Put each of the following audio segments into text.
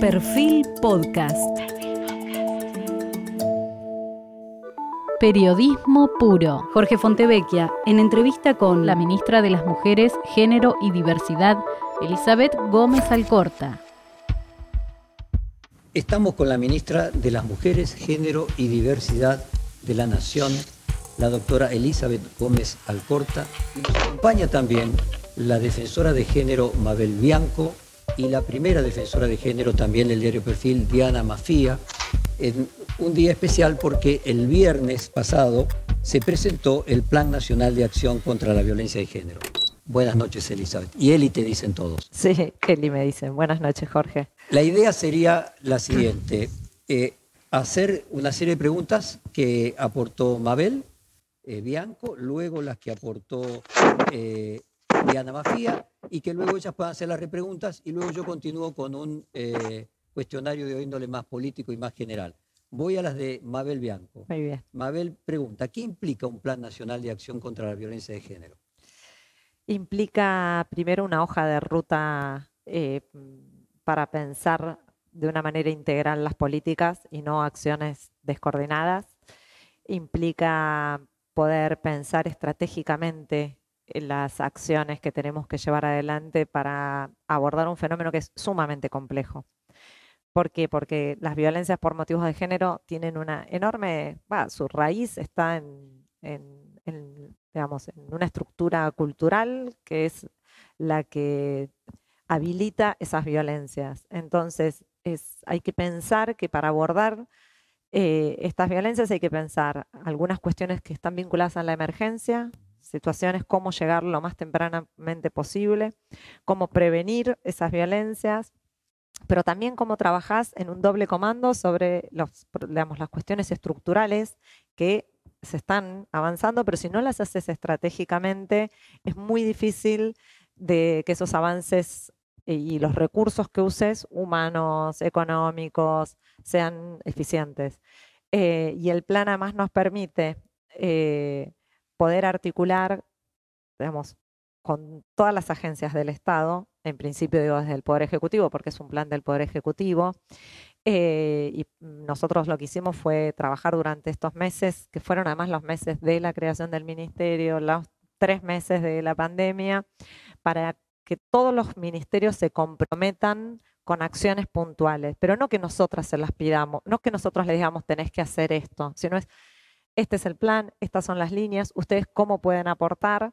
Perfil Podcast. Periodismo puro. Jorge Fontevecchia, en entrevista con la ministra de las Mujeres, Género y Diversidad, Elizabeth Gómez Alcorta. Estamos con la ministra de las Mujeres, Género y Diversidad de la Nación, la doctora Elizabeth Gómez Alcorta. Y acompaña también la defensora de género Mabel Bianco y la primera defensora de género también del diario Perfil, Diana Mafía, en un día especial porque el viernes pasado se presentó el Plan Nacional de Acción contra la Violencia de Género. Buenas noches, Elizabeth. Y Eli te dicen todos. Sí, Eli me dicen. Buenas noches, Jorge. La idea sería la siguiente. Eh, hacer una serie de preguntas que aportó Mabel eh, Bianco, luego las que aportó eh, Diana Mafía y que luego ellas puedan hacer las repreguntas y luego yo continúo con un eh, cuestionario de índole más político y más general. Voy a las de Mabel Bianco. Muy bien. Mabel pregunta, ¿qué implica un plan nacional de acción contra la violencia de género? Implica primero una hoja de ruta eh, para pensar de una manera integral las políticas y no acciones descoordinadas. Implica poder pensar estratégicamente las acciones que tenemos que llevar adelante para abordar un fenómeno que es sumamente complejo. ¿Por qué? Porque las violencias por motivos de género tienen una enorme, su raíz está en, digamos, en una estructura cultural que es la que habilita esas violencias. Entonces, es, hay que pensar que para abordar eh, estas violencias hay que pensar algunas cuestiones que están vinculadas a la emergencia, situaciones, cómo llegar lo más tempranamente posible, cómo prevenir esas violencias, pero también cómo trabajás en un doble comando sobre las cuestiones estructurales que se están avanzando, pero si no las haces estratégicamente, es muy difícil de que esos avances y los recursos que uses, humanos, económicos, sean eficientes. Eh, y el plan además nos permite eh, poder articular, digamos, con todas las agencias del Estado, en principio digo desde el Poder Ejecutivo, porque es un plan del Poder Ejecutivo, eh, y nosotros lo que hicimos fue trabajar durante estos meses, que fueron además los meses de la creación del ministerio, los tres meses de la pandemia, para que todos los ministerios se comprometan con acciones puntuales, pero no que nosotras se las pidamos, no que nosotros les digamos tenés que hacer esto, sino es este es el plan, estas son las líneas, ustedes cómo pueden aportar.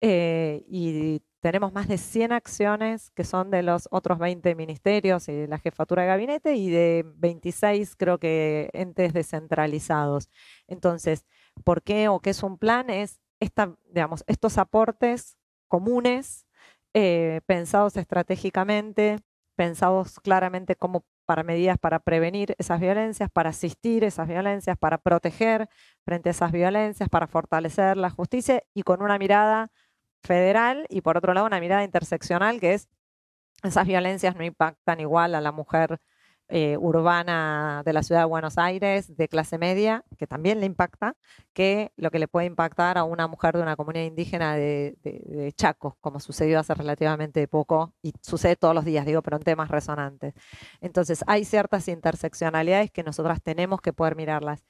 Eh, y tenemos más de 100 acciones que son de los otros 20 ministerios y la jefatura de gabinete y de 26 creo que entes descentralizados. Entonces, ¿por qué o qué es un plan? Es estos aportes comunes, eh, pensados estratégicamente, pensados claramente cómo para medidas para prevenir esas violencias, para asistir esas violencias, para proteger frente a esas violencias, para fortalecer la justicia y con una mirada federal y por otro lado una mirada interseccional que es esas violencias no impactan igual a la mujer eh, urbana de la ciudad de Buenos Aires, de clase media, que también le impacta, que lo que le puede impactar a una mujer de una comunidad indígena de, de, Chaco, como sucedió hace relativamente poco y sucede todos los días, digo, pero en temas resonantes. Entonces, hay ciertas interseccionalidades que nosotras tenemos que poder mirarlas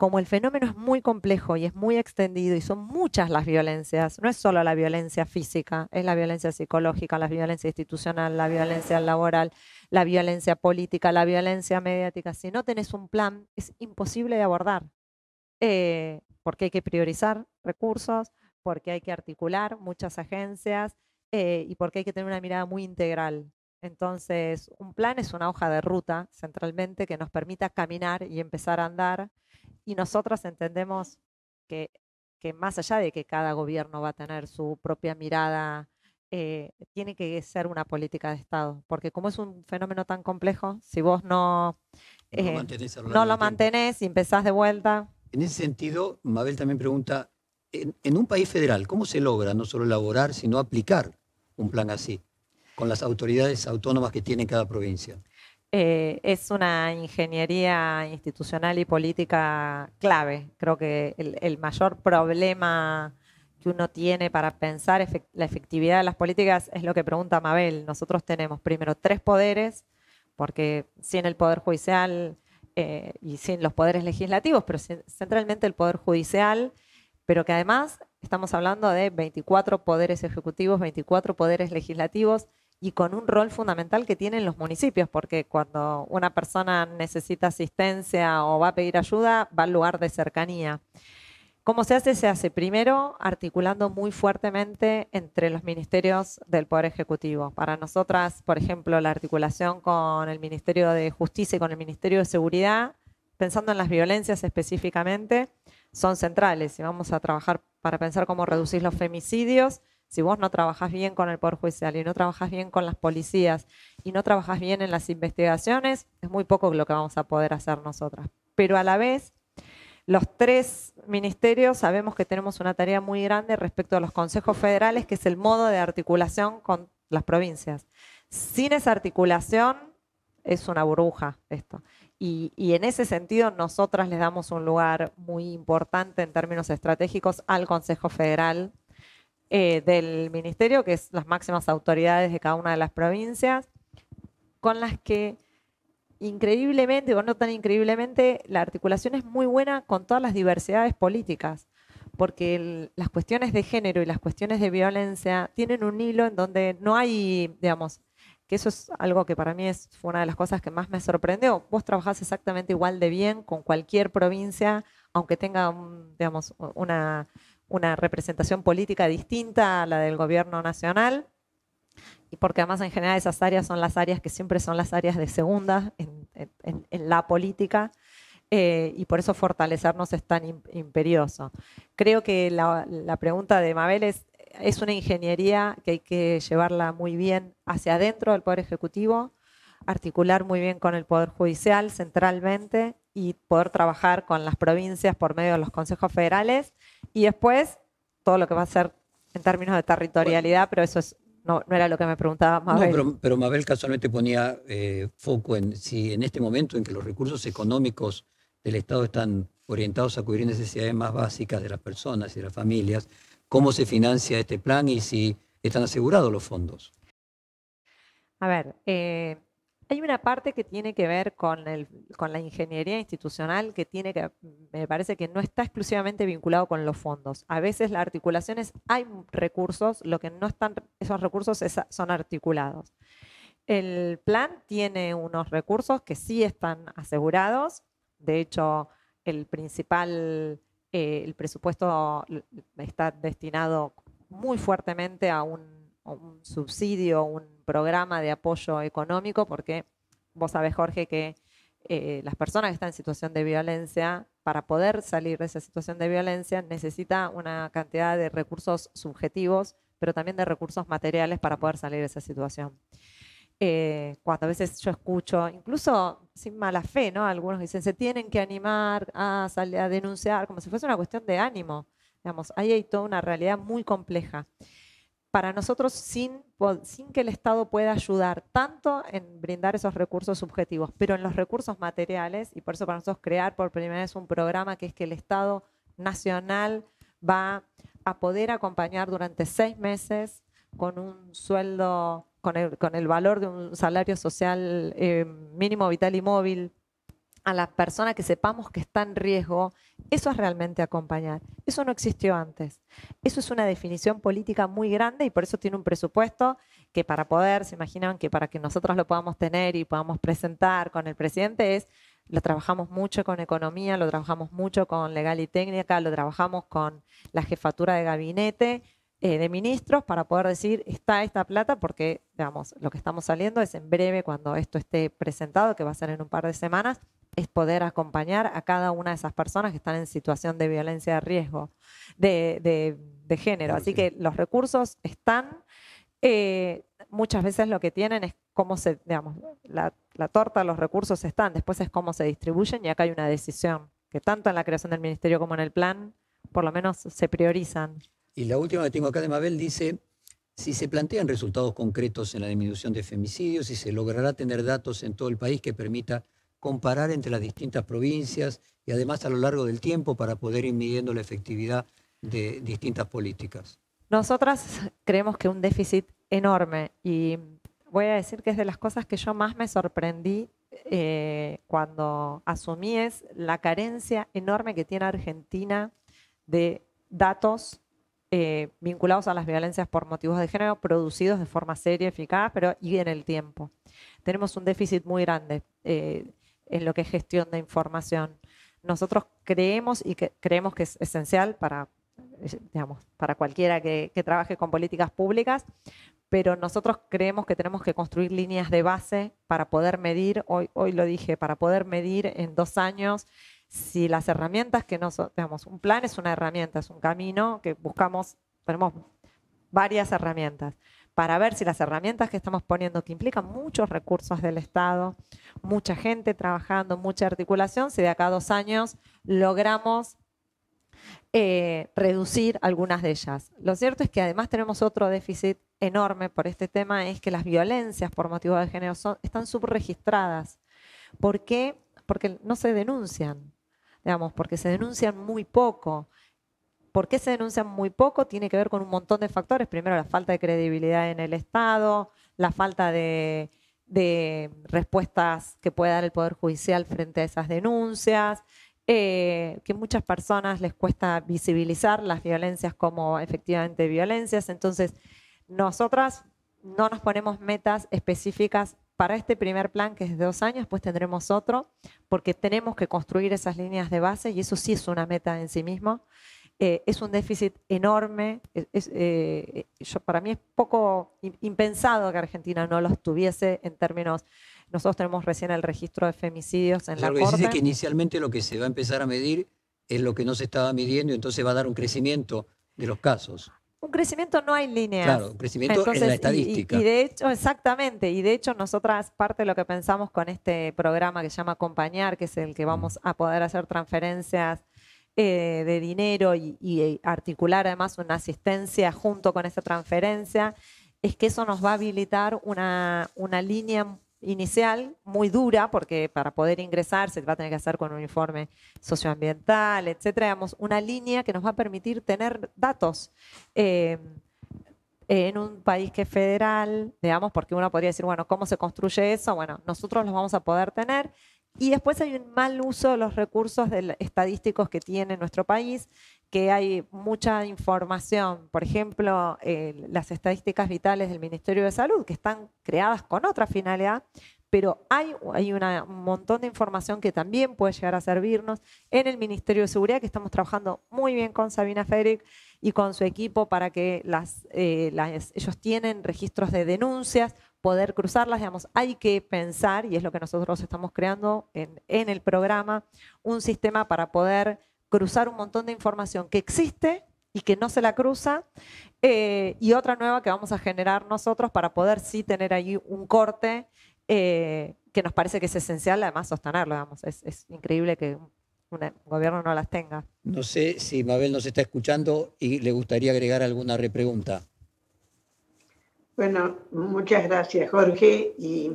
como el fenómeno es muy complejo y es muy extendido y son muchas las violencias, no es solo la violencia física, es la violencia psicológica, la violencia institucional, la violencia laboral, la violencia política, la violencia mediática. Si no tenés un plan, es imposible de abordar, eh, porque hay que priorizar recursos, porque hay que articular muchas agencias eh, y porque hay que tener una mirada muy integral. Entonces, un plan es una hoja de ruta centralmente que nos permita caminar y empezar a andar y nosotros entendemos que, más allá de que cada gobierno va a tener su propia mirada, eh, tiene que ser una política de Estado, porque como es un fenómeno tan complejo, si vos no, no lo, eh, mantenés y empezás de vuelta. En ese sentido, Mabel también pregunta, en un país federal, ¿cómo se logra no solo elaborar, sino aplicar un plan así, con las autoridades autónomas que tiene cada provincia? Eh, es una ingeniería institucional y política clave. Creo que el, mayor problema que uno tiene para pensar la efectividad de las políticas es lo que pregunta Mabel. Nosotros tenemos primero tres poderes, porque sin el Poder Judicial eh, y sin los poderes legislativos, pero centralmente el Poder Judicial, pero que además estamos hablando de 24 poderes ejecutivos, 24 poderes legislativos y con un rol fundamental que tienen los municipios, porque cuando una persona necesita asistencia o va a pedir ayuda, va al lugar de cercanía. ¿Cómo se hace? Se hace primero articulando muy fuertemente entre los ministerios del Poder Ejecutivo. Para nosotras, por ejemplo, la articulación con el Ministerio de Justicia y con el Ministerio de Seguridad, pensando en las violencias específicamente, son centrales. Y vamos a trabajar para pensar cómo reducir los femicidios, si vos no trabajás bien con el Poder Judicial y no trabajás bien con las policías y no trabajás bien en las investigaciones, es muy poco lo que vamos a poder hacer nosotras. Pero a la vez, los tres ministerios sabemos que tenemos una tarea muy grande respecto a los consejos federales, que es el modo de articulación con las provincias. Sin esa articulación es una burbuja esto. Y, y, en ese sentido, nosotras le damos un lugar muy importante en términos estratégicos al Consejo Federal eh, del ministerio, que es las máximas autoridades de cada una de las provincias, con las que increíblemente, o no tan increíblemente, la articulación es muy buena con todas las diversidades políticas, porque las cuestiones de género y las cuestiones de violencia tienen un hilo en donde no hay, digamos, que eso es algo que para mí es, fue una de las cosas que más me sorprendió. Vos trabajás exactamente igual de bien con cualquier provincia, aunque tenga, digamos, una, una representación política distinta a la del gobierno nacional, y porque además en general esas áreas son las áreas que siempre son las áreas de segunda en, la política, eh, y por eso fortalecernos es tan imperioso. Creo que la, pregunta de Mabel es, es una ingeniería que hay que llevarla muy bien hacia adentro del Poder Ejecutivo, articular muy bien con el Poder Judicial centralmente y poder trabajar con las provincias por medio de los consejos federales y después todo lo que va a ser en términos de territorialidad, pero eso no, era lo que me preguntaba Mabel. pero, Mabel casualmente ponía eh, foco en si en este momento en que los recursos económicos del Estado están orientados a cubrir necesidades más básicas de las personas y de las familias, cómo se financia este plan y si están asegurados los fondos. A ver, eh, hay una parte que tiene que ver con, el, con la ingeniería institucional que tiene que, me parece que no está exclusivamente vinculado con los fondos. A veces la articulación es, hay recursos, lo que no están, esos recursos son articulados. El plan tiene unos recursos que sí están asegurados. De hecho, el principal, eh, el presupuesto está destinado muy fuertemente a un subsidio, un programa de apoyo económico, porque vos sabés, Jorge, que eh, las personas que están en situación de violencia, para poder salir de esa situación de violencia, necesita una cantidad de recursos subjetivos, pero también de recursos materiales para poder salir de esa situación. Eh, cuando a veces yo escucho, incluso sin mala fe, ¿no? Algunos dicen, se tienen que animar a, salir, a denunciar, como si fuese una cuestión de ánimo. Digamos, ahí hay toda una realidad muy compleja para nosotros sin, que el Estado pueda ayudar tanto en brindar esos recursos subjetivos, pero en los recursos materiales, y por eso para nosotros crear por primera vez un programa que es que el Estado nacional va a poder acompañar durante seis meses con un sueldo, con el, con el valor de un salario social eh, mínimo vital y móvil a la persona que sepamos que está en riesgo, eso es realmente acompañar. Eso no existió antes. Eso es una definición política muy grande y por eso tiene un presupuesto que para poder, se imaginan que para que nosotros lo podamos tener y podamos presentar con el presidente es, lo trabajamos mucho con economía, lo trabajamos mucho con legal y técnica, lo trabajamos con la jefatura de gabinete, eh, de ministros para poder decir está esta plata porque digamos lo que estamos saliendo es en breve cuando esto esté presentado que va a ser en un par de semanas es poder acompañar a cada una de esas personas que están en situación de violencia de riesgo, de, género. Así que los recursos están, eh, muchas veces lo que tienen es cómo se, digamos, la, la torta, los recursos están, después es cómo se distribuyen y acá hay una decisión que tanto en la creación del ministerio como en el plan, por lo menos se priorizan. Y la última que tengo acá de Mabel dice, si se plantean resultados concretos en la disminución de femicidios, si se logrará tener datos en todo el país que permita comparar entre las distintas provincias y además a lo largo del tiempo para poder ir midiendo la efectividad de distintas políticas. Nosotras creemos que un déficit enorme y voy a decir que es de las cosas que yo más me sorprendí eh, cuando asumí es la carencia enorme que tiene Argentina de datos eh, vinculados a las violencias por motivos de género producidos de forma seria, eficaz, pero y en el tiempo. Tenemos un déficit muy grande eh, en lo que es gestión de información. Nosotros creemos y creemos que es esencial para, digamos, para cualquiera que, que trabaje con políticas públicas, pero nosotros creemos que tenemos que construir líneas de base para poder medir, hoy, hoy lo dije, para poder medir en dos años si las herramientas que nos, digamos, un plan es una herramienta, es un camino que buscamos, tenemos varias herramientas, para ver si las herramientas que estamos poniendo, que implican muchos recursos del Estado, mucha gente trabajando, mucha articulación, si de acá a dos años logramos eh, reducir algunas de ellas. Lo cierto es que además tenemos otro déficit enorme por este tema, es que las violencias por motivo de género están subregistradas. ¿Por qué? Porque no se denuncian, digamos, porque se denuncian muy poco. ¿Por qué se denuncian muy poco? Tiene que ver con un montón de factores. Primero, la falta de credibilidad en el Estado, la falta de, de respuestas que puede dar el Poder Judicial frente a esas denuncias, eh, que muchas personas les cuesta visibilizar las violencias como efectivamente violencias. Entonces, nosotras no nos ponemos metas específicas para este primer plan, que es de dos años, pues tendremos otro, porque tenemos que construir esas líneas de base y eso sí es una meta en sí mismo. Eh, es un déficit enorme. Eh, yo, para mí es poco impensado que Argentina no los tuviese en términos nosotros tenemos recién el registro de femicidios en la Corte. Dice que inicialmente lo que se va a empezar a medir es lo que no se estaba midiendo y entonces va a dar un crecimiento de los casos. Un crecimiento no hay líneas. Claro, un crecimiento en la estadística. Y, de hecho, exactamente, y de hecho nosotras parte de lo que pensamos con este programa que se llama Acompañar, que es el que vamos a poder hacer transferencias eh, de dinero y, y, articular además una asistencia junto con esa transferencia, es que eso nos va a habilitar una, una línea inicial muy dura, porque para poder ingresar se va a tener que hacer con un informe socioambiental, etcétera, digamos, una línea que nos va a permitir tener datos. Eh, en un país que es federal, digamos, porque uno podría decir, bueno, ¿cómo se construye eso? Bueno, nosotros los vamos a poder tener. Y después hay un mal uso de los recursos estadísticos que tiene nuestro país, que hay mucha información, por ejemplo, eh, las estadísticas vitales del Ministerio de Salud, que están creadas con otra finalidad, pero hay, hay un montón de información que también puede llegar a servirnos en el Ministerio de Seguridad, que estamos trabajando muy bien con Sabina Federic y con su equipo para que las, eh, ellos tienen registros de denuncias, poder cruzarlas, digamos, hay que pensar, y es lo que nosotros estamos creando en, en el programa, un sistema para poder cruzar un montón de información que existe y que no se la cruza, eh, y otra nueva que vamos a generar nosotros para poder sí tener ahí un corte eh, que nos parece que es esencial, además sostenerlo, digamos. Es, increíble que un gobierno no las tenga. No sé si Mabel nos está escuchando y le gustaría agregar alguna repregunta. Bueno, muchas gracias Jorge y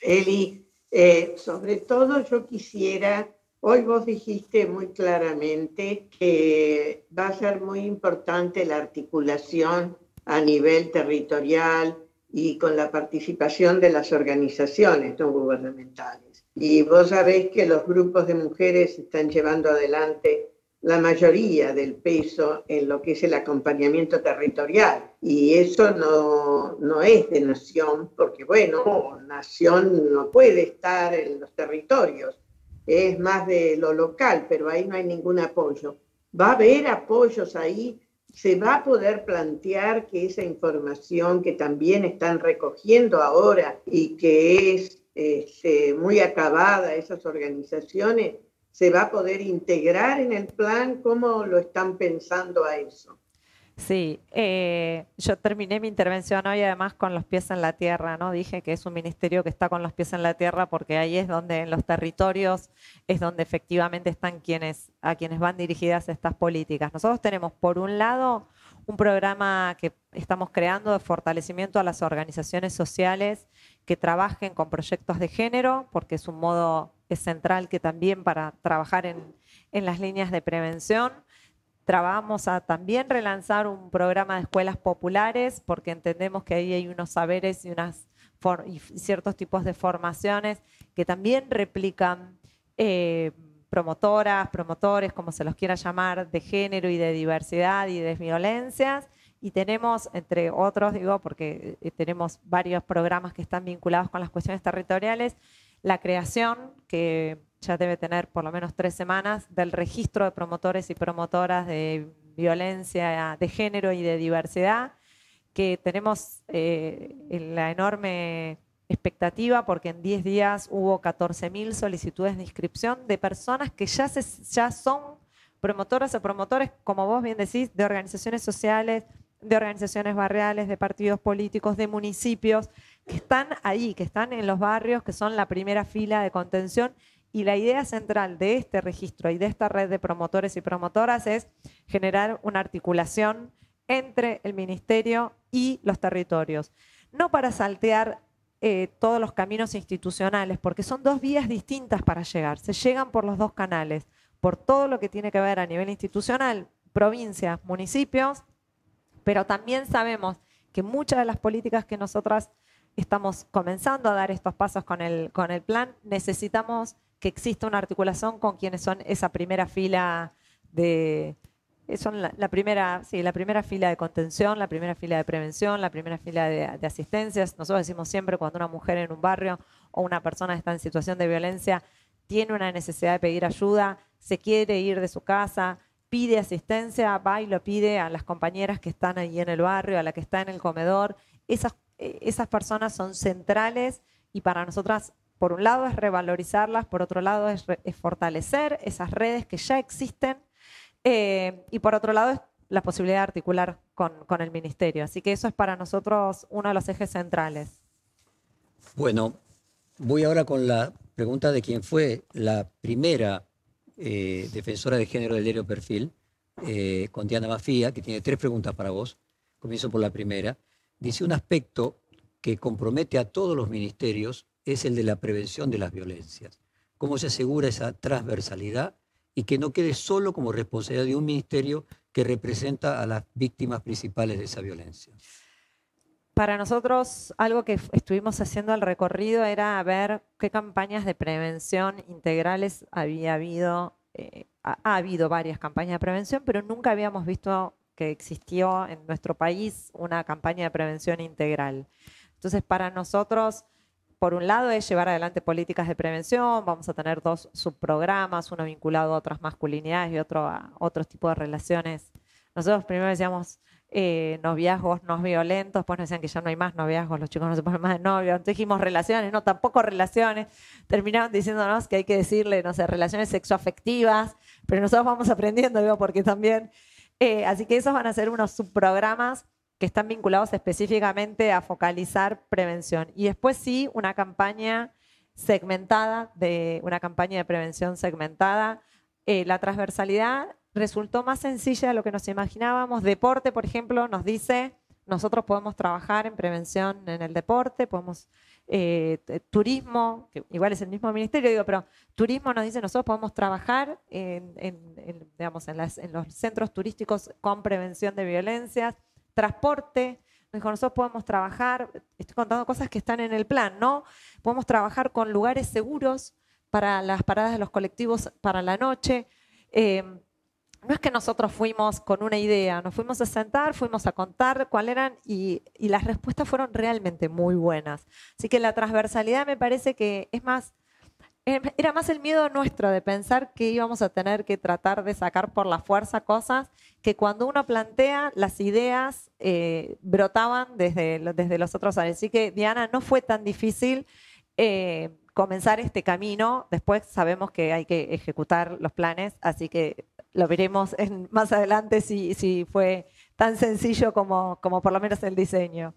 Eli. Eh, sobre todo yo quisiera Hoy vos dijiste muy claramente que va a ser muy importante la articulación a nivel territorial y con la participación de las organizaciones no gubernamentales. Y vos sabés que los grupos de mujeres están llevando adelante la mayoría del peso en lo que es el acompañamiento territorial. Y eso no, no es de nación, porque bueno, nación no puede estar en los territorios es más de lo local, pero ahí no hay ningún apoyo. Va a haber apoyos ahí, se va a poder plantear que esa información que también están recogiendo ahora y que es este, muy acabada, esas organizaciones, se va a poder integrar en el plan, ¿cómo lo están pensando a eso? Sí, eh, yo terminé mi intervención hoy además con los pies en la tierra, ¿no? Dije que es un ministerio que está con los pies en la tierra porque ahí es donde en los territorios es donde efectivamente están quienes, a quienes van dirigidas estas políticas. Nosotros tenemos por un lado un programa que estamos creando de fortalecimiento a las organizaciones sociales que trabajen con proyectos de género, porque es un modo es central que también para trabajar en, en las líneas de prevención Trabajamos a también relanzar un programa de escuelas populares porque entendemos que ahí hay unos saberes y unas y ciertos tipos de formaciones que también replican eh, promotoras, promotores, como se los quiera llamar, de género y de diversidad y de violencias. Y tenemos, entre otros, digo, porque eh, tenemos varios programas que están vinculados con las cuestiones territoriales, la creación, que ya debe tener por lo menos tres semanas, del registro de promotores y promotoras de violencia de género y de diversidad, que tenemos eh, la enorme expectativa porque en 10 días hubo 14.000 solicitudes de inscripción de personas que ya, se, ya son promotoras o promotores, como vos bien decís, de organizaciones sociales, de organizaciones barriales, de partidos políticos, de municipios, que están ahí, que están en los barrios, que son la primera fila de contención. Y la idea central de este registro y de esta red de promotores y promotoras es generar una articulación entre el ministerio y los territorios. No para saltear eh, todos los caminos institucionales, porque son dos vías distintas para llegar. Se llegan por los dos canales, por todo lo que tiene que ver a nivel institucional, provincias, municipios, pero también sabemos que muchas de las políticas que nosotras estamos comenzando a dar estos pasos con el, con el plan, necesitamos que exista una articulación con quienes son esa primera fila de, la, primera, sí, la primera fila de contención, la primera fila de prevención, la primera fila de, de, asistencias. Nosotros decimos siempre cuando una mujer en un barrio o una persona está en situación de violencia tiene una necesidad de pedir ayuda, se quiere ir de su casa, pide asistencia, va y lo pide a las compañeras que están ahí en el barrio, a la que está en el comedor. Esas, eh, esas personas son centrales y para nosotras, por un lado, es revalorizarlas, por otro lado, es, es fortalecer esas redes que ya existen eh, y por otro lado, la posibilidad de articular con, con, el ministerio. Así que eso es para nosotros uno de los ejes centrales. Bueno, voy ahora con la pregunta de quién fue la primera eh, defensora de género del diario Perfil, eh, con Diana Mafía, que tiene tres preguntas para vos. Comienzo por la primera. Dice un aspecto que compromete a todos los ministerios es el de la prevención de las violencias. ¿Cómo se asegura esa transversalidad y que no quede solo como responsabilidad de un ministerio que representa a las víctimas principales de esa violencia. Para nosotros, algo que estuvimos haciendo al recorrido era ver qué campañas de prevención integrales había habido. Eh, ha, ha habido varias campañas de prevención, pero nunca habíamos visto que existió en nuestro país una campaña de prevención integral. Entonces, para nosotros, por un lado es llevar adelante políticas de prevención, vamos a tener dos subprogramas, uno vinculado a otras masculinidades y otro a otros tipos de relaciones. Nosotros primero decíamos eh, noviazgos no violentos, pues nos decían que ya no hay más noviazgos, los chicos no se ponen más de novio, entonces dijimos relaciones, no, tampoco relaciones, terminaron diciéndonos que hay que decirle, no sé, relaciones sexoafectivas, pero nosotros vamos aprendiendo, digo, porque también, eh, así que esos van a ser unos subprogramas que están vinculados específicamente a focalizar prevención. Y después sí, una campaña segmentada, de una campaña de prevención segmentada. Eh, la transversalidad resultó más sencilla de lo que nos imaginábamos. Deporte, por ejemplo, nos dice, nosotros podemos trabajar en prevención en el deporte, podemos, eh, turismo, que igual es el mismo ministerio, digo, pero turismo nos dice, nosotros podemos trabajar en, digamos, en, los centros turísticos con prevención de violencias transporte. Dijo, nosotros podemos trabajar, estoy contando cosas que están en el plan, ¿no? Podemos trabajar con lugares seguros para las paradas de los colectivos para la noche. Eh, no es que nosotros fuimos con una idea, nos fuimos a sentar, fuimos a contar cuáles eran y, y, las respuestas fueron realmente muy buenas. Así que la transversalidad me parece que es más, era más el miedo nuestro de pensar que íbamos a tener que tratar de sacar por la fuerza cosas que cuando uno plantea las ideas eh, brotaban desde, desde los otros años. Así que Diana, no fue tan difícil eh, comenzar este camino. Después sabemos que hay que ejecutar los planes, así que lo veremos más adelante si, si fue tan sencillo como, como por lo menos el diseño.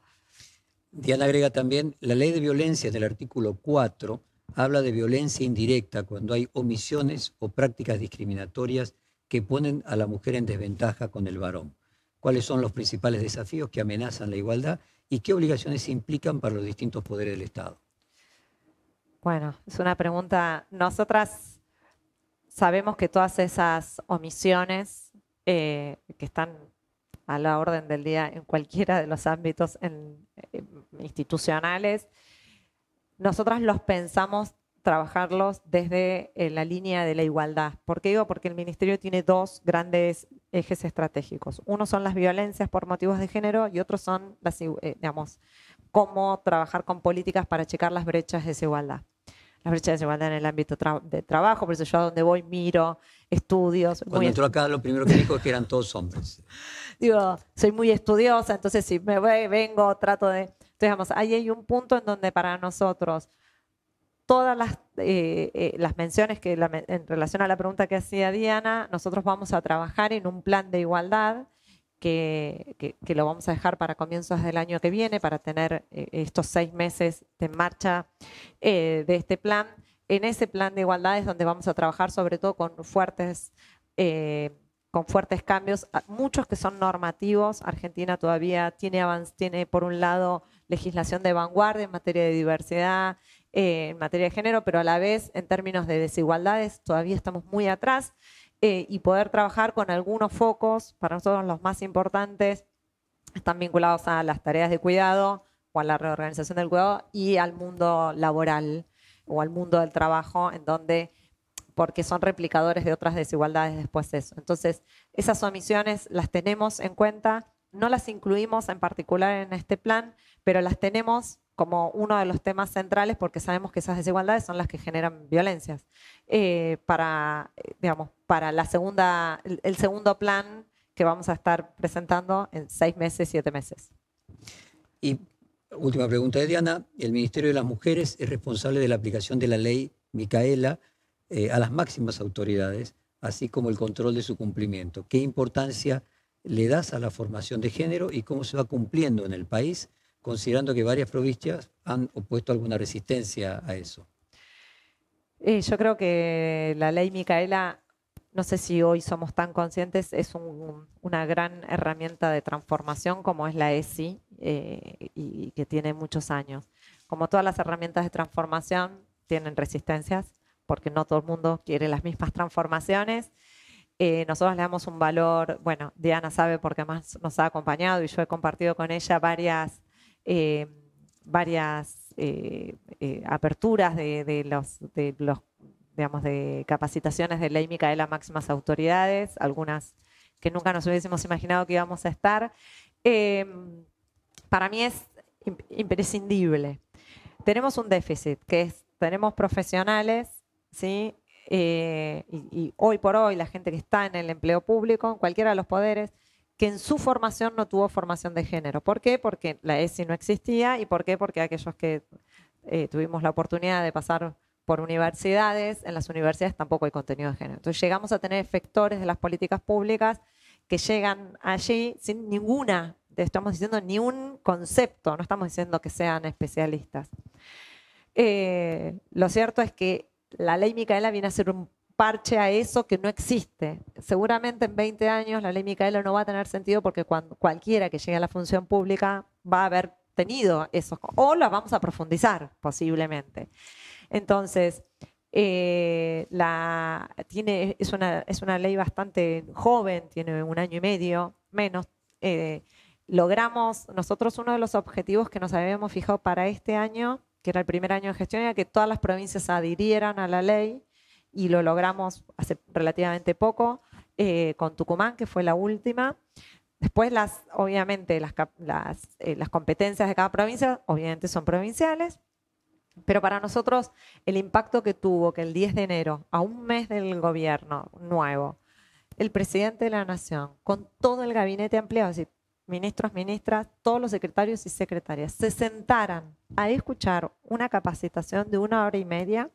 Diana agrega también, la ley de violencia del artículo 4 habla de violencia indirecta cuando hay omisiones o prácticas discriminatorias que ponen a la mujer en desventaja con el varón. ¿Cuáles son los principales desafíos que amenazan la igualdad y qué obligaciones se implican para los distintos poderes del Estado? Bueno, es una pregunta. Nosotras sabemos que todas esas omisiones eh, que están a la orden del día en cualquiera de los ámbitos institucionales, nosotras los pensamos trabajarlos desde eh, la línea de la igualdad. ¿Por qué digo? Porque el Ministerio tiene dos grandes ejes estratégicos. Uno son las violencias por motivos de género y otros son, las, eh, digamos, cómo trabajar con políticas para checar las brechas de desigualdad. Las brechas de desigualdad en el ámbito de trabajo, por eso yo a donde voy miro estudios. Cuando entró acá lo primero que dijo es que eran todos hombres. Digo, soy muy estudiosa, entonces si me voy, vengo, trato de... Entonces, digamos, ahí hay un punto en donde para nosotros todas las, eh, eh, las menciones que en relación a la pregunta que hacía Diana, nosotros vamos a trabajar en un plan de igualdad que, lo vamos a dejar para comienzos del año que viene, para tener eh, estos seis meses de marcha de este plan. En ese plan de igualdad es donde vamos a trabajar sobre todo con fuertes, con fuertes cambios, muchos que son normativos. Argentina todavía tiene, tiene, por un lado, legislación de vanguardia en materia de diversidad, eh, en materia de género, pero a la vez en términos de desigualdades todavía estamos muy atrás eh, y poder trabajar con algunos focos, para nosotros los más importantes, están vinculados a las tareas de cuidado o a la reorganización del cuidado y al mundo laboral o al mundo del trabajo, en donde porque son replicadores de otras desigualdades después de eso. Entonces, esas omisiones las tenemos en cuenta, no las incluimos en particular en este plan, pero las tenemos como uno de los temas centrales porque sabemos que esas desigualdades son las que generan violencias. Eh, para, eh, digamos, para la segunda, el, segundo plan que vamos a estar presentando en seis meses, siete meses. Y última pregunta de Diana. El Ministerio de las Mujeres es responsable de la aplicación de la ley Micaela eh, a las máximas autoridades, así como el control de su cumplimiento. ¿Qué importancia le das a la formación de género y cómo se va cumpliendo en el país? Considerando que varias provincias han opuesto alguna resistencia a eso. Eh, yo creo que la ley Micaela, no sé si hoy somos tan conscientes, es una gran herramienta de transformación como es la ESI eh, y, que tiene muchos años. Como todas las herramientas de transformación, tienen resistencias porque no todo el mundo quiere las mismas transformaciones. Eh, nosotros le damos un valor, bueno, Diana sabe porque más nos ha acompañado y yo he compartido con ella varias eh, varias eh, eh, aperturas de, los, de los de capacitaciones de ley Micaela máximas autoridades, algunas que nunca nos hubiésemos imaginado que íbamos a estar. para mí es imprescindible. Tenemos un déficit, que es, tenemos profesionales, ¿sí? y, hoy por hoy la gente que está en el empleo público, en cualquiera de los poderes, que en su formación no tuvo formación de género. ¿Por qué? Porque la ESI no existía y ¿por qué? Porque aquellos que eh, tuvimos la oportunidad de pasar por universidades, en las universidades tampoco hay contenido de género. Entonces llegamos a tener efectores de las políticas públicas que llegan allí sin ninguna, estamos diciendo ni un concepto, no estamos diciendo que sean especialistas. Eh, lo cierto es que la ley Micaela viene a ser un parche a eso que no existe. Seguramente en 20 años la ley Micaela no va a tener sentido porque cuando, cualquiera que llegue a la función pública va a haber tenido eso, o la vamos a profundizar posiblemente. Entonces, eh, la, tiene, es, una, es una ley bastante joven, tiene un año y medio menos. Eh, logramos, nosotros uno de los objetivos que nos habíamos fijado para este año, que era el primer año de gestión, era que todas las provincias adhirieran a la ley y lo logramos hace relativamente poco eh, con Tucumán, que fue la última. Después, las, obviamente, las, eh, las, competencias de cada provincia, obviamente son provinciales, pero para nosotros el impacto que tuvo que el 10 de enero, a un mes del gobierno nuevo, el presidente de la Nación, con todo el gabinete ampliado, es decir, ministros, ministras, todos los secretarios y secretarias, se sentaran a escuchar una capacitación de una hora y media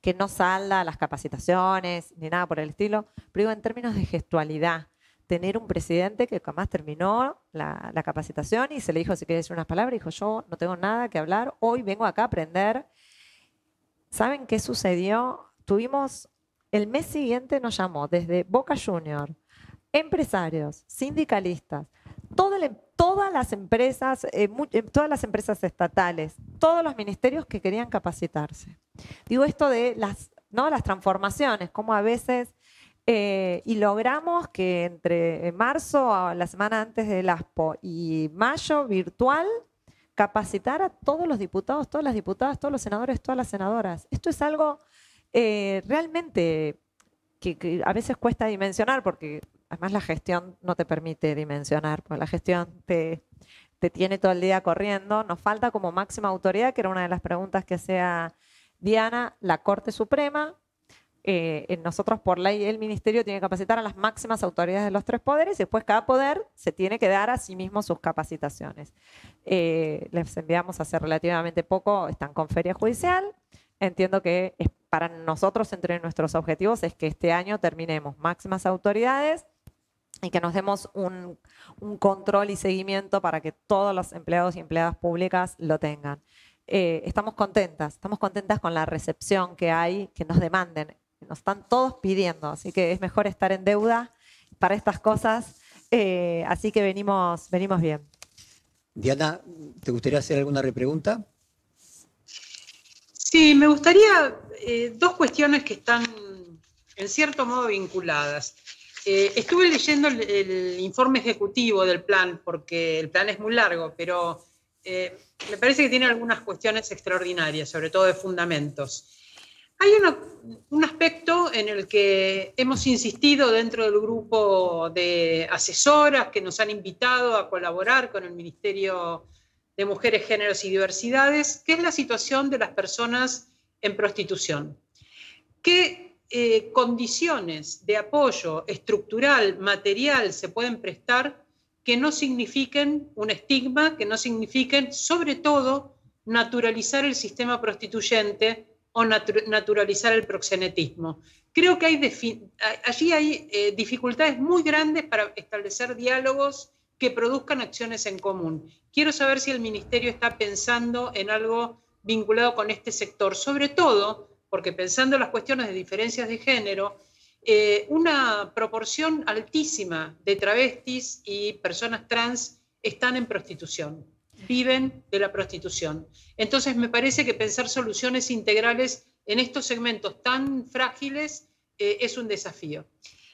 que no salda las capacitaciones ni nada por el estilo, pero digo en términos de gestualidad, tener un presidente que jamás terminó la, capacitación y se le dijo si quería decir unas palabras, dijo yo no tengo nada que hablar, hoy vengo acá a aprender. ¿Saben qué sucedió? Tuvimos, el mes siguiente nos llamó desde Boca Junior, empresarios, sindicalistas, todas las empresas, eh, eh, todas las empresas estatales, todos los ministerios que querían capacitarse. Digo esto de las, ¿no? las transformaciones, como a veces, eh, y logramos que entre marzo, la semana antes del ASPO, y mayo virtual, capacitar a todos los diputados, todas las diputadas, todos los senadores, todas las senadoras. Esto es algo realmente que, a veces cuesta dimensionar porque además la gestión no te permite dimensionar, porque la gestión te, te tiene todo el día corriendo. Nos falta como máxima autoridad, que era una de las preguntas que hacía Diana, la Corte Suprema, eh, nosotros por ley el ministerio tiene que capacitar a las máximas autoridades de los tres poderes y después cada poder se tiene que dar a sí mismo sus capacitaciones. Eh, les enviamos hace relativamente poco, están con feria judicial. Entiendo que para nosotros entre nuestros objetivos es que este año terminemos máximas autoridades y que nos demos un, control y seguimiento para que todos los empleados y empleadas públicas lo tengan. Eh, estamos contentas, estamos contentas con la recepción que hay, que nos demanden nos están todos pidiendo, así que es mejor estar en deuda para estas cosas, eh, así que venimos, venimos bien. Diana, ¿te gustaría hacer alguna repregunta? Sí, me gustaría eh, dos cuestiones que están en cierto modo vinculadas. Eh, estuve leyendo el, informe ejecutivo del plan, porque el plan es muy largo, pero me parece que tiene algunas cuestiones extraordinarias, sobre todo de fundamentos. Hay un aspecto en el que hemos insistido dentro del grupo de asesoras que nos han invitado a colaborar con el Ministerio de Mujeres, Géneros y Diversidades, que es la situación de las personas en prostitución. ¿Qué eh, condiciones de apoyo estructural, material se pueden prestar que no signifiquen un estigma, que no signifiquen, sobre todo, naturalizar el sistema prostituyente o naturalizar el proxenetismo. Creo que hay allí hay eh, dificultades muy grandes para establecer diálogos que produzcan acciones en común. Quiero saber si el Ministerio está pensando en algo vinculado con este sector, sobre todo porque pensando en las cuestiones de diferencias de género, eh, una proporción altísima de travestis y personas trans están en prostitución viven de la prostitución. Entonces, me parece que pensar soluciones integrales en estos segmentos tan frágiles eh, es un desafío.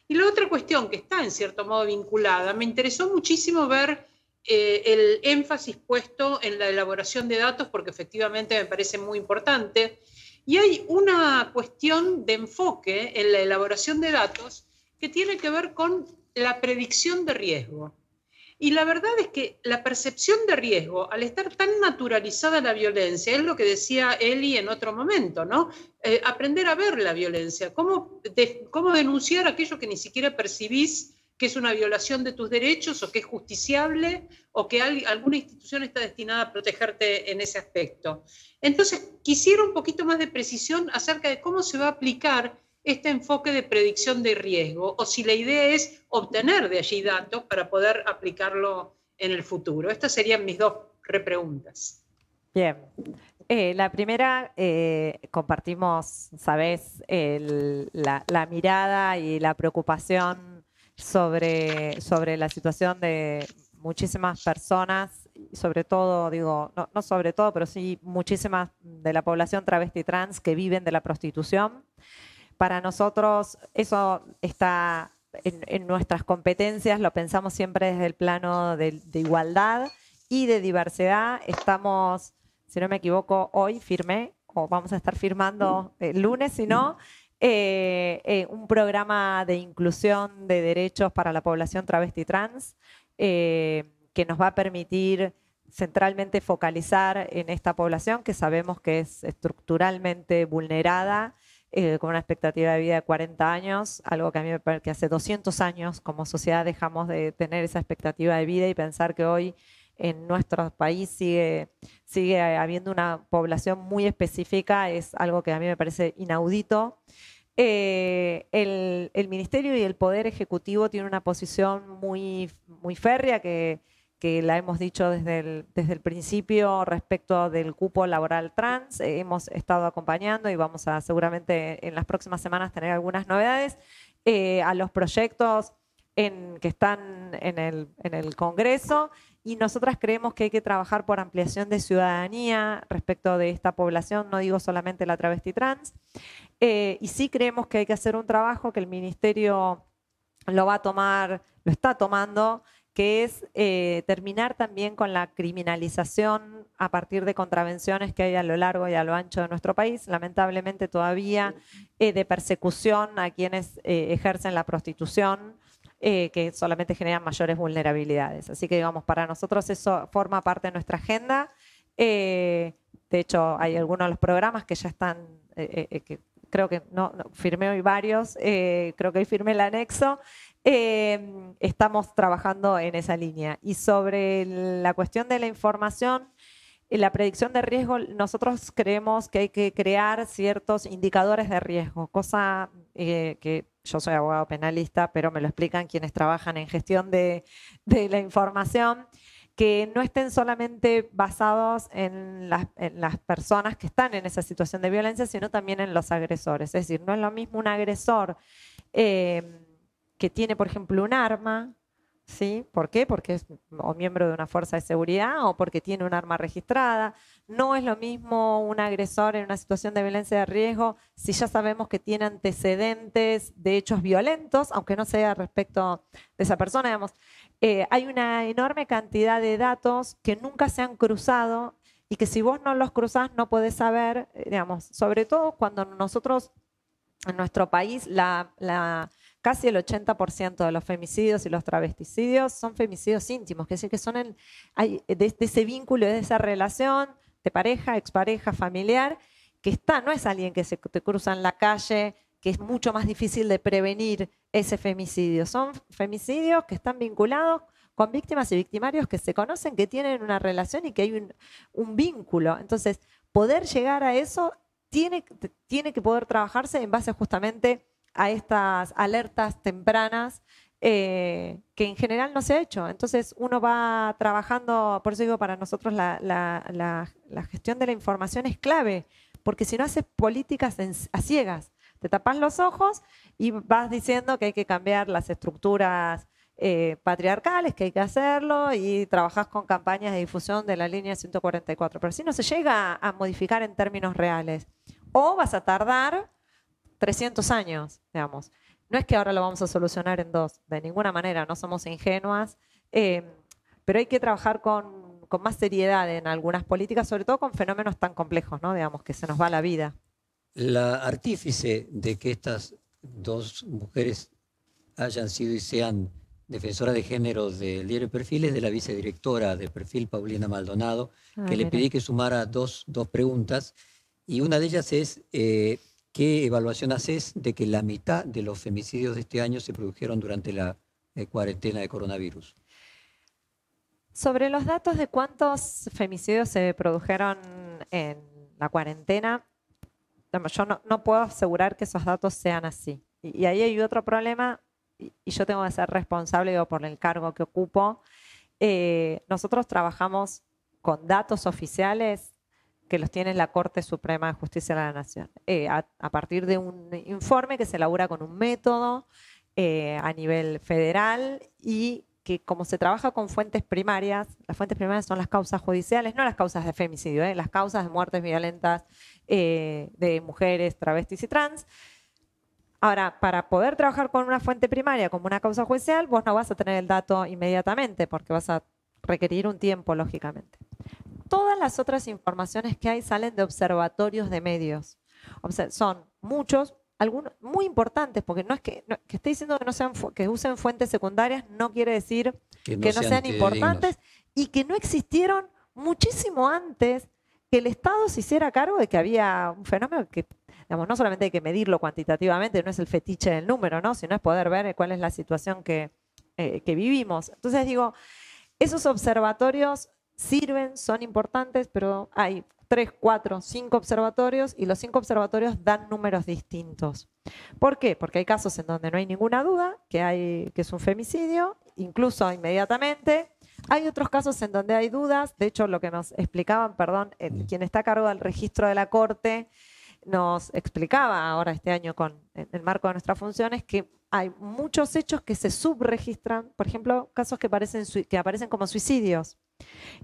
Y la otra cuestión que está en cierto modo vinculada, me interesó muchísimo ver eh, el énfasis puesto en la elaboración de datos, porque efectivamente me parece muy importante. Y hay una cuestión de enfoque en la elaboración de datos que tiene que ver con la predicción de riesgo. Y la verdad es que la percepción de riesgo, al estar tan naturalizada la violencia, es lo que decía Eli en otro momento, ¿no? Eh, aprender a ver la violencia, cómo, cómo denunciar aquello que ni siquiera percibís que es una violación de tus derechos o que es justiciable o que alguna institución está destinada a protegerte en ese aspecto. Entonces, quisiera un poquito más de precisión acerca de cómo se va a aplicar este enfoque de predicción de riesgo o si la idea es obtener de allí datos para poder aplicarlo en el futuro. Estas serían mis dos repreguntas. Bien. Eh, la primera, eh, compartimos, sabes, la, mirada y la preocupación sobre, sobre la situación de muchísimas personas, sobre todo, digo, no, no sobre todo, pero sí muchísimas de la población travesti trans que viven de la prostitución para nosotros eso está en, nuestras competencias, lo pensamos siempre desde el plano de, igualdad y de diversidad. Estamos, si no me equivoco, hoy firmé, o vamos a estar firmando el lunes, si no, eh, eh, un programa de inclusión de derechos para la población travesti trans eh, que nos va a permitir centralmente focalizar en esta población que sabemos que es estructuralmente vulnerada con una expectativa de vida de 40 años, algo que a mí me parece que hace 200 años como sociedad dejamos de tener esa expectativa de vida y pensar que hoy en nuestro país sigue, sigue habiendo una población muy específica, es algo que a mí me parece inaudito. Eh, el, Ministerio y el Poder Ejecutivo tienen una posición muy, muy férrea que que la hemos dicho desde el, desde el principio respecto del cupo laboral trans. Eh, hemos estado acompañando y vamos a seguramente en las próximas semanas tener algunas novedades eh, a los proyectos que están en el, en el Congreso y nosotras creemos que hay que trabajar por ampliación de ciudadanía respecto de esta población, no digo solamente la travesti trans, eh, y sí creemos que hay que hacer un trabajo que el Ministerio lo va a tomar, lo está tomando que es eh, terminar también con la criminalización a partir de contravenciones que hay a lo largo y a lo ancho de nuestro país, lamentablemente todavía eh, de persecución a quienes eh, ejercen la prostitución, que solamente generan mayores vulnerabilidades. Así que, digamos, para nosotros eso forma parte de nuestra agenda. de hecho, hay algunos de los programas que ya están, que creo que no, firmé hoy varios, creo que hoy firmé el anexo, estamos trabajando en esa línea. Y sobre la cuestión de la información, la predicción de riesgo, nosotros creemos que hay que crear ciertos indicadores de riesgo, cosa eh, que yo soy abogado penalista, pero me lo explican quienes trabajan en gestión de, la información, que no estén solamente basados en las, personas que están en esa situación de violencia, sino también en los agresores. Es decir, no es lo mismo un agresor. Eh, que tiene, por ejemplo, un arma, ¿sí? ¿Por qué? Porque es o miembro de una fuerza de seguridad o porque tiene un arma registrada. No es lo mismo un agresor en una situación de violencia de riesgo si ya sabemos que tiene antecedentes de hechos violentos, aunque no sea respecto de esa persona, digamos. Eh, hay una enorme cantidad de datos que nunca se han cruzado y que si vos no los cruzás no podés saber, eh, digamos, sobre todo cuando nosotros en nuestro país la casi el 80% de los femicidios y los travesticidios son femicidios íntimos, que decir que son de, ese vínculo, de esa relación de pareja, expareja, familiar, que está, no es alguien que se te cruza en la calle, que es mucho más difícil de prevenir ese femicidio. Son femicidios que están vinculados con víctimas y victimarios que se conocen, que tienen una relación y que hay un, un vínculo. Entonces, poder llegar a eso tiene, tiene que poder trabajarse en base justamente a estas alertas tempranas eh, que en general no se ha hecho. Entonces uno va trabajando, por eso digo, para nosotros la, gestión de la información es clave, porque si no haces políticas a ciegas, te tapas los ojos y vas diciendo que hay que cambiar las estructuras eh, patriarcales, que hay que hacerlo, y trabajas con campañas de difusión de la línea 144. Pero si no se llega a modificar en términos reales, o vas a tardar 300 años, digamos. No es que ahora lo vamos a solucionar en dos, de ninguna manera, no somos ingenuas, eh, pero hay que trabajar con, más seriedad en algunas políticas, sobre todo con fenómenos tan complejos, ¿no? Digamos, que se nos va la vida. La artífice de que estas dos mujeres hayan sido y sean defensoras de género del diario Perfil es de la vicedirectora de Perfil, Paulina Maldonado, ah, que le pedí que sumara dos, dos, preguntas. Y una de ellas es, eh, ¿Qué evaluación haces de que la mitad de los femicidios de este año se produjeron durante la eh, cuarentena de coronavirus? Sobre los datos de cuántos femicidios se produjeron en la cuarentena, yo no, puedo asegurar que esos datos sean así. Y, ahí hay otro problema, y, yo tengo que ser responsable por el cargo que ocupo. Eh, nosotros trabajamos con datos oficiales que los tiene la Corte Suprema de Justicia de la Nación, eh, a, partir de un informe que se elabora con un método eh, a nivel federal y que como se trabaja con fuentes primarias, las fuentes primarias son las causas judiciales, no las causas de femicidio, eh, las causas de muertes violentas de mujeres, travestis y trans. Ahora, para poder trabajar con una fuente primaria como una causa judicial, vos no vas a tener el dato inmediatamente porque vas a requerir un tiempo, lógicamente todas las otras informaciones que hay salen de observatorios de medios. O sea, son muchos, algunos muy importantes, porque no es que, que esté diciendo que no sean que usen fuentes secundarias, no quiere decir que no, sean, importantes y que no existieron muchísimo antes que el Estado se hiciera cargo de que había un fenómeno que, digamos, no solamente hay que medirlo cuantitativamente, no es el fetiche del número, ¿no? sino es poder ver cuál es la situación que, eh, que vivimos. Entonces digo, esos observatorios sirven, son importantes, pero hay tres, cuatro, cinco observatorios y los cinco observatorios dan números distintos. ¿Por qué? Porque hay casos en donde no hay ninguna duda que, hay, que es un femicidio, incluso inmediatamente. Hay otros casos en donde hay dudas. De hecho, lo que nos explicaban, perdón, quien está a cargo del registro de la Corte, nos explicaba ahora este año con en el marco de nuestras funciones que hay muchos hechos que se subregistran, por ejemplo, casos que, que aparecen como suicidios.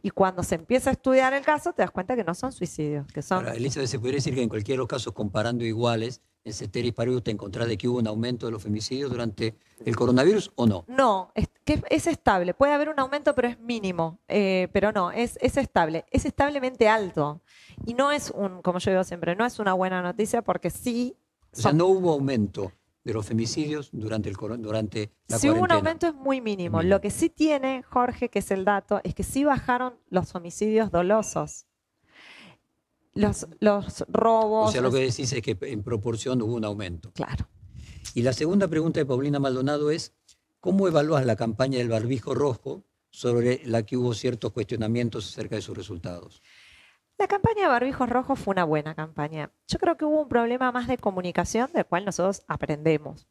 Y cuando se empieza a estudiar el caso, te das cuenta que no son suicidios, que son... Elizabeth, se podría decir que en cualquier caso, comparando iguales, en Ceteris Paribus te encontrás de que hubo un aumento de los femicidios durante el coronavirus o no? No, es, que es estable. Puede haber un aumento, pero es mínimo. Eh, pero no, es, es estable. Es establemente alto. Y no es un, como yo digo siempre, no es una buena noticia porque sí. O sea, no hubo aumento de los femicidios durante, el, durante la Si hubo un aumento es muy mínimo. Lo que sí tiene, Jorge, que es el dato, es que sí bajaron los homicidios dolosos los, los robos. O sea, lo que decís es que en proporción hubo un aumento. Claro. Y la segunda pregunta de Paulina Maldonado es, ¿cómo evalúas la campaña del barbijo rojo sobre la que hubo ciertos cuestionamientos acerca de sus resultados? La campaña de barbijos rojos fue una buena campaña. Yo creo que hubo un problema más de comunicación del cual nosotros aprendemos.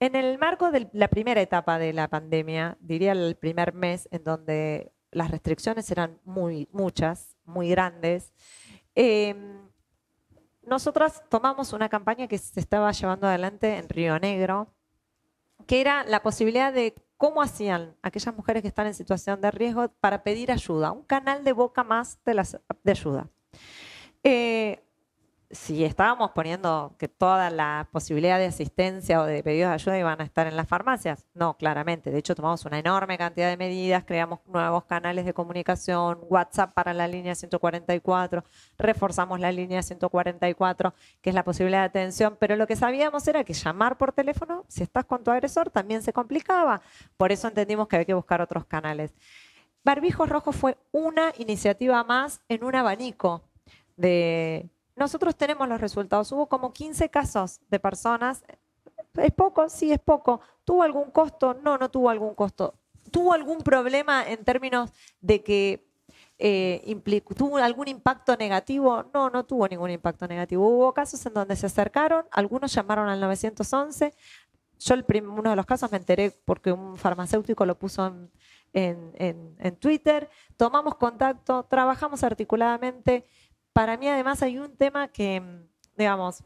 En el marco de la primera etapa de la pandemia, diría el primer mes en donde las restricciones eran muy muchas, muy grandes, eh, nosotras tomamos una campaña que se estaba llevando adelante en Río Negro, que era la posibilidad de cómo hacían aquellas mujeres que están en situación de riesgo para pedir ayuda, un canal de boca más de, ayuda. Eh, si estábamos poniendo que toda la posibilidad de asistencia o de pedidos de ayuda iban a estar en las farmacias, no, claramente. De hecho, tomamos una enorme cantidad de medidas, creamos nuevos canales de comunicación, WhatsApp para la línea 144, reforzamos la línea 144, que es la posibilidad de atención, pero lo que sabíamos era que llamar por teléfono, si estás con tu agresor, también se complicaba. Por eso entendimos que había que buscar otros canales. Barbijos Rojos fue una iniciativa más en un abanico de nosotros tenemos los resultados. Hubo como 15 casos de personas. ¿Es poco? Sí, es poco. ¿Tuvo algún costo? No, no tuvo algún costo. ¿Tuvo algún problema en términos de que eh, tuvo algún impacto negativo? No, no tuvo ningún impacto negativo. Hubo casos en donde se acercaron, algunos llamaron al 911. Yo el uno de los casos me enteré porque un farmacéutico lo puso en Twitter. Tomamos contacto, trabajamos articuladamente para mí además hay un tema que, digamos,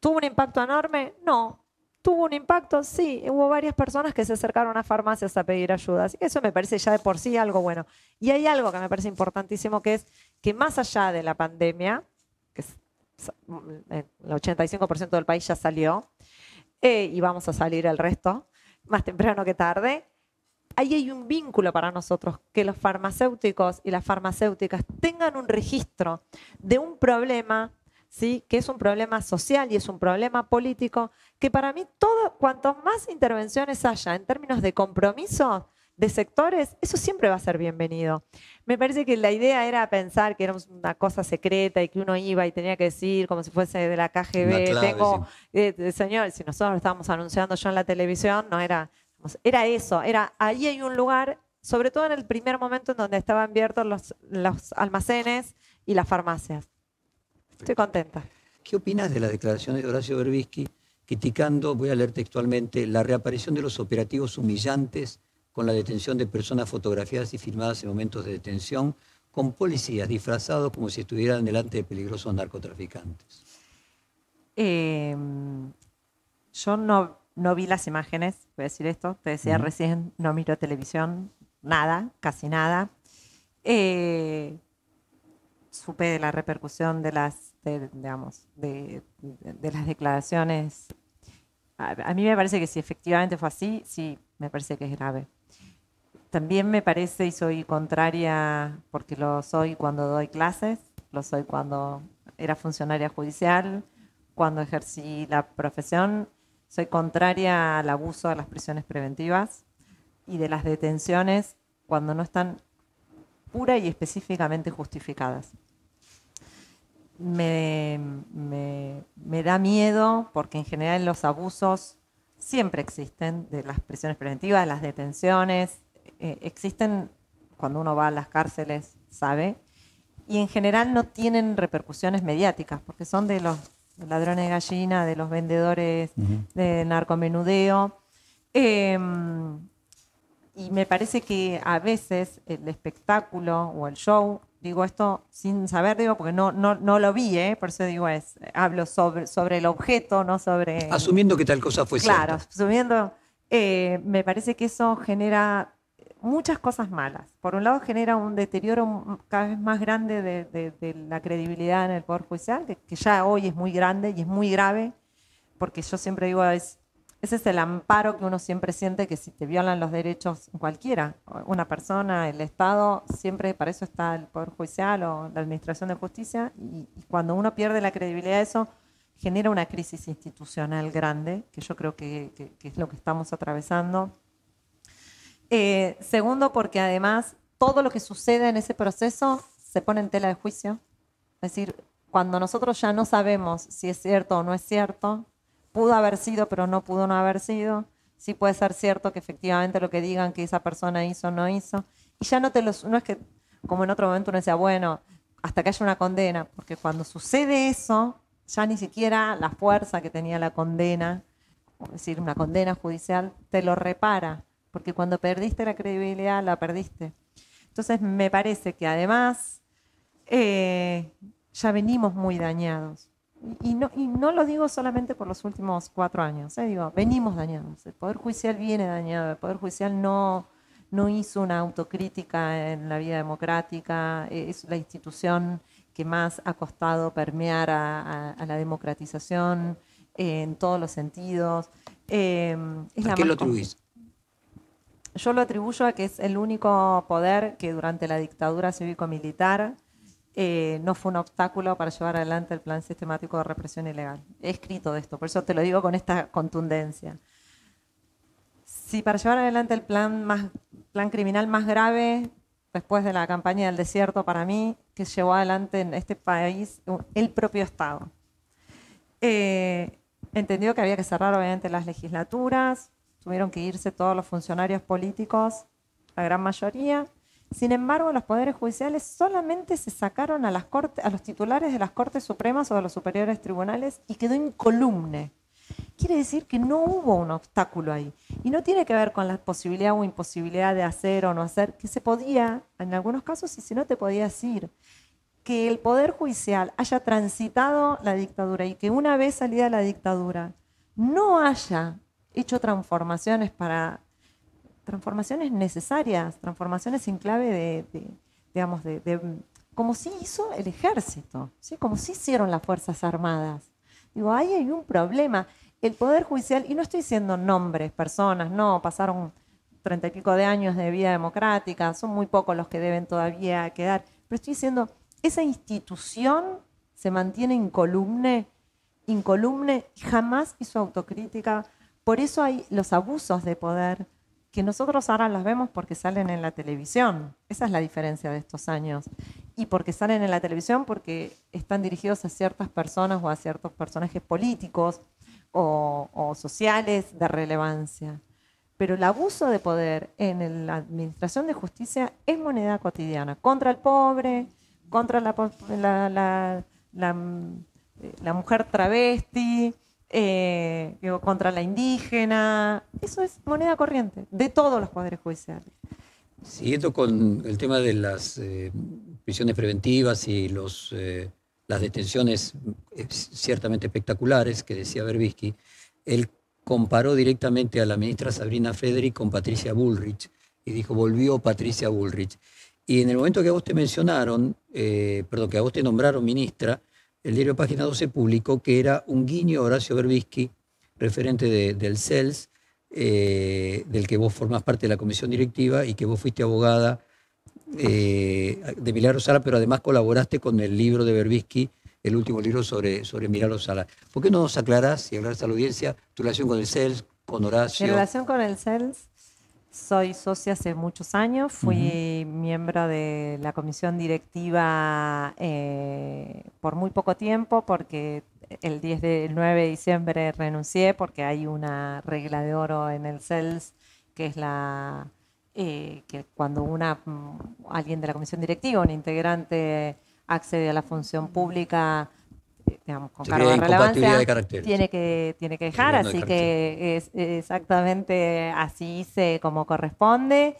¿tuvo un impacto enorme? No. ¿Tuvo un impacto? Sí. Hubo varias personas que se acercaron a farmacias a pedir ayuda. Así que eso me parece ya de por sí algo bueno. Y hay algo que me parece importantísimo, que es que más allá de la pandemia, que el 85% del país ya salió, eh, y vamos a salir el resto, más temprano que tarde, ahí hay un vínculo para nosotros, que los farmacéuticos y las farmacéuticas tengan un registro de un problema, ¿sí? que es un problema social y es un problema político, que para mí todo, cuanto más intervenciones haya en términos de compromiso de sectores, eso siempre va a ser bienvenido. Me parece que la idea era pensar que era una cosa secreta y que uno iba y tenía que decir como si fuese de la KGB, tengo, eh, señor, si nosotros lo estábamos anunciando yo en la televisión, no era era eso, era ahí hay un lugar, sobre todo en el primer momento en donde estaban abiertos los, los almacenes y las farmacias. Estoy contenta. ¿Qué opinas de la declaración de Horacio Berbisky criticando, voy a leer textualmente, la reaparición de los operativos humillantes con la detención de personas fotografiadas y filmadas en momentos de detención con policías disfrazados como si estuvieran delante de peligrosos narcotraficantes? Em, yo no, no vi las imágenes, voy a decir esto, te decía recién, no miro televisión, nada, casi nada. Eh, supe de la repercusión de las, digamos, de, las declaraciones. A, mí me parece que si efectivamente fue así, sí, me parece que es grave. También me parece, y soy contraria, porque lo soy cuando doy clases, lo soy cuando era funcionaria judicial, cuando ejercí la profesión, soy contraria al abuso de las prisiones preventivas y de las detenciones cuando no están pura y específicamente justificadas. Me, da miedo porque en general los abusos siempre existen de las prisiones preventivas, las detenciones, eh, existen cuando uno va a las cárceles, sabe, y en general no tienen repercusiones mediáticas porque son de los ladrones de gallina, de los vendedores de narcomenudeo. Em, y me parece que a veces el espectáculo o el show, digo esto sin saber, digo, porque no, no, no lo vi, ¿eh? por eso digo, es, hablo sobre, sobre el objeto, no sobre... Asumiendo que tal cosa fue Claro, asumiendo, eh, me parece que eso genera muchas cosas malas. Por un lado genera un deterioro cada vez más grande de, la credibilidad en el Poder Judicial, que, ya hoy es muy grande y es muy grave, porque yo siempre digo, es, ese es el amparo que uno siempre siente que si te violan los derechos cualquiera, una persona, el Estado, siempre para eso está el Poder Judicial o la Administración de Justicia, y, cuando uno pierde la credibilidad de eso, genera una crisis institucional grande, que yo creo que, es lo que estamos atravesando. Eh, segundo, porque además todo lo que sucede en ese proceso se pone en tela de juicio. Es decir, cuando nosotros ya no sabemos si es cierto o no es cierto, pudo haber sido, pero no pudo no haber sido. Sí puede ser cierto que efectivamente lo que digan que esa persona hizo o no hizo. Y ya no te los, no es que como en otro momento uno decía, bueno, hasta que haya una condena, porque cuando sucede eso, ya ni siquiera la fuerza que tenía la condena, es decir, una condena judicial, te lo repara, porque cuando perdiste la credibilidad, la perdiste. Entonces me parece que además eh, ya venimos muy dañados y no, y no lo digo solamente por los últimos cuatro años, ¿eh? digo, venimos dañados. El Poder Judicial viene dañado, el Poder Judicial no, no hizo una autocrítica en la vida democrática, es la institución que más ha costado permear a, la democratización en todos los sentidos. Eh, ¿A qué lo atribuís? Yo lo atribuyo a que es el único poder que durante la dictadura cívico-militar eh, no fue un obstáculo para llevar adelante el plan sistemático de represión ilegal. He escrito de esto, por eso te lo digo con esta contundencia. Si para llevar adelante el plan, más, plan criminal más grave después de la campaña del desierto para mí, que llevó adelante en este país el propio Estado. Eh, entendió que había que cerrar obviamente las legislaturas, tuvieron que irse todos los funcionarios políticos, la gran mayoría, sin embargo, los poderes judiciales solamente se sacaron a, los titulares de las Cortes Supremas o de los superiores tribunales y quedó incolume. Quiere decir que no hubo un obstáculo ahí. Y no tiene que ver con la posibilidad o imposibilidad de hacer o no hacer, que se podía, en algunos casos, y si no te podías ir. Que el Poder Judicial haya transitado la dictadura y que una vez salida la dictadura no haya hecho transformaciones para transformaciones necesarias, transformaciones en clave de, digamos, de, como si hizo el ejército, ¿sí? como si hicieron las Fuerzas Armadas. Digo, ahí hay un problema. El Poder Judicial, y no estoy diciendo nombres, personas, no, pasaron treinta y pico de años de vida democrática, son muy pocos los que deben todavía quedar, pero estoy diciendo, esa institución se mantiene incolumne, incolumne, jamás hizo autocrítica, por eso hay los abusos de poder, que nosotros ahora las vemos porque salen en la televisión. Esa es la diferencia de estos años. Y porque salen en la televisión porque están dirigidos a ciertas personas o a ciertos personajes políticos o, sociales de relevancia. Pero el abuso de poder en la administración de justicia es moneda cotidiana, contra el pobre, contra la, la mujer travesti, eh, contra la indígena. Eso es moneda corriente de todos los poderes judiciales. Siguiendo con el tema de las eh, prisiones preventivas y los, eh, las detenciones ciertamente espectaculares que decía Berbisky, él comparó directamente a la ministra Sabrina Frederick con Patricia Bullrich y dijo, volvió Patricia Bullrich. Y en el momento que a vos te mencionaron, perdón, que a vos te nombraron ministra, el diario Página 12 publicó que era un guiño a Horacio Berbisky, referente del CELS, eh, del que vos formás parte de la comisión directiva y que vos fuiste abogada eh, de Milagro Sala, pero además colaboraste con el libro de Berbisky, el último libro sobre, sobre Milagro Sala. ¿Por qué no nos aclarás y aclarás a la audiencia tu relación con el CELS, con Horacio? Mi relación con el CELS soy socia hace muchos años, fui miembro de la comisión directiva eh, por muy poco tiempo porque el 10 de, 9 de diciembre renuncié porque hay una regla de oro en el CELS que es la eh, que cuando una mm, alguien de la comisión directiva, un integrante accede a la función pública digamos, con cargo de relevancia, tiene que, tiene que dejar, así que es exactamente así hice como corresponde.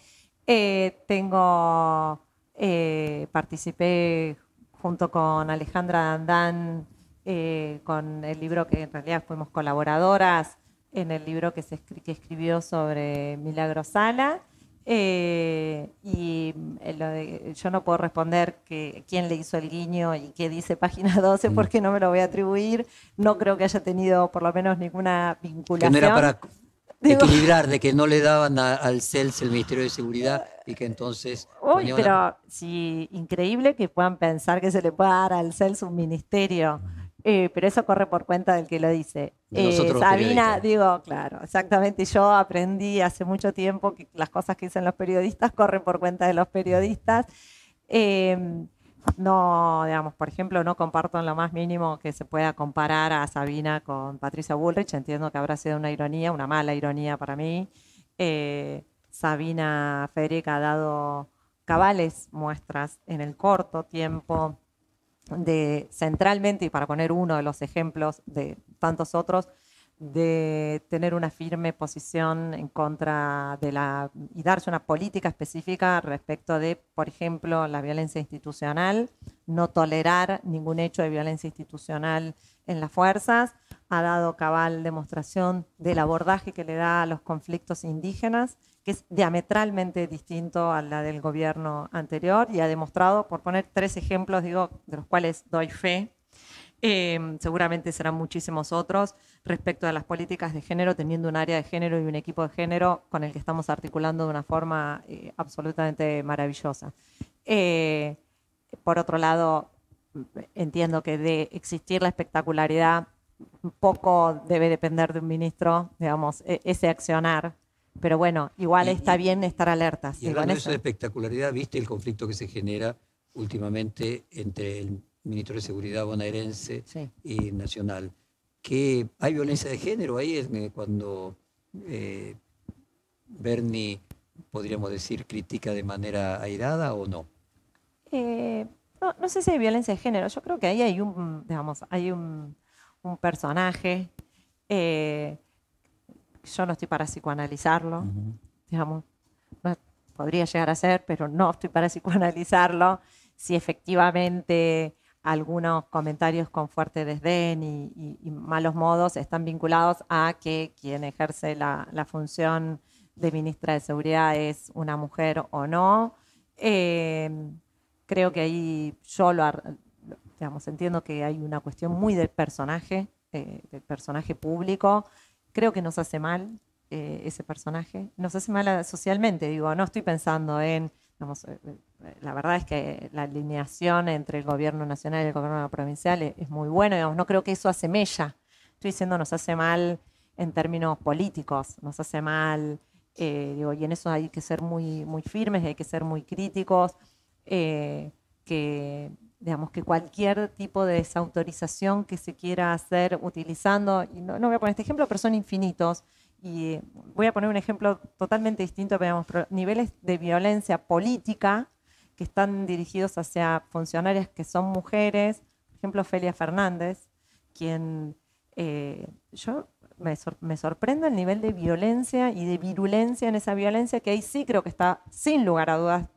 Eh, tengo, eh, participé junto con Alejandra Dandán eh, con el libro que en realidad fuimos colaboradoras en el libro que, se que escribió sobre Milagro Sala. Eh, y eh, yo no puedo responder que, quién le hizo el guiño y qué dice página 12 mm. porque no me lo voy a atribuir. No creo que haya tenido por lo menos ninguna vinculación. Que no era para equilibrar, de que no le daban al CELS el Ministerio de Seguridad y que entonces... Uy, pero sí, increíble que puedan pensar que se le pueda dar al CELS un ministerio. Eh, pero eso corre por cuenta del que lo dice. Eh, Sabina, digo, claro, exactamente. Yo aprendí hace mucho tiempo que las cosas que dicen los periodistas corren por cuenta de los periodistas. Em, no, digamos, por ejemplo, no comparto en lo más mínimo que se pueda comparar a Sabina con Patricia Bullrich. Entiendo que habrá sido una ironía, una mala ironía para mí. Eh, Sabina Federica ha dado cabales muestras en el corto tiempo de centralmente, y para poner uno de los ejemplos de tantos otros, de tener una firme posición en contra de la y darse una política específica respecto de, por ejemplo, la violencia institucional, no tolerar ningún hecho de violencia institucional en las fuerzas, ha dado cabal demostración del abordaje que le da a los conflictos indígenas que es diametralmente distinto a la del gobierno anterior y ha demostrado, por poner tres ejemplos, digo, de los cuales doy fe, em, seguramente serán muchísimos otros respecto a las políticas de género, teniendo un área de género y un equipo de género con el que estamos articulando de una forma eh, absolutamente maravillosa. Eh, por otro lado, entiendo que de existir la espectacularidad, poco debe depender de un ministro, digamos, e-, ese accionar pero bueno, igual está bien estar alertas. Y hablando de eso de espectacularidad, ¿viste el conflicto que se genera últimamente entre el ministro de Seguridad bonaerense y nacional? Que hay violencia de género ahí es eh, cuando eh, Bernie, podríamos decir, critica de manera airada o no? Eh, no, sé si hay violencia de género. Yo creo que ahí hay un, digamos, hay un, un personaje yo no estoy para psicoanalizarlo, digamos, podría llegar a ser, pero no estoy para psicoanalizarlo. Si efectivamente algunos comentarios con fuerte desdén y, malos modos están vinculados a que quien ejerce la, función de ministra de Seguridad es una mujer o no. Em, creo que ahí yo lo, digamos, entiendo que hay una cuestión muy del personaje, eh, del personaje público, creo que nos hace mal eh, ese personaje, nos hace mal socialmente, digo, no estoy pensando en, eh, eh, la verdad es que la alineación entre el gobierno nacional y el gobierno provincial es, muy buena, digamos, no creo que eso asemella, estoy diciendo nos hace mal en términos políticos, nos hace mal, digo, y en eso hay que ser muy, muy firmes, hay que ser muy críticos, que digamos que cualquier tipo de desautorización que se quiera hacer utilizando, y no, voy a poner este ejemplo, pero son infinitos, y voy a poner un ejemplo totalmente distinto, pero niveles de violencia política que están dirigidos hacia funcionarias que son mujeres, por ejemplo, Felia Fernández, quien eh, yo me, me, sorprende el nivel de violencia y de virulencia en esa violencia, que ahí sí creo que está sin lugar a dudas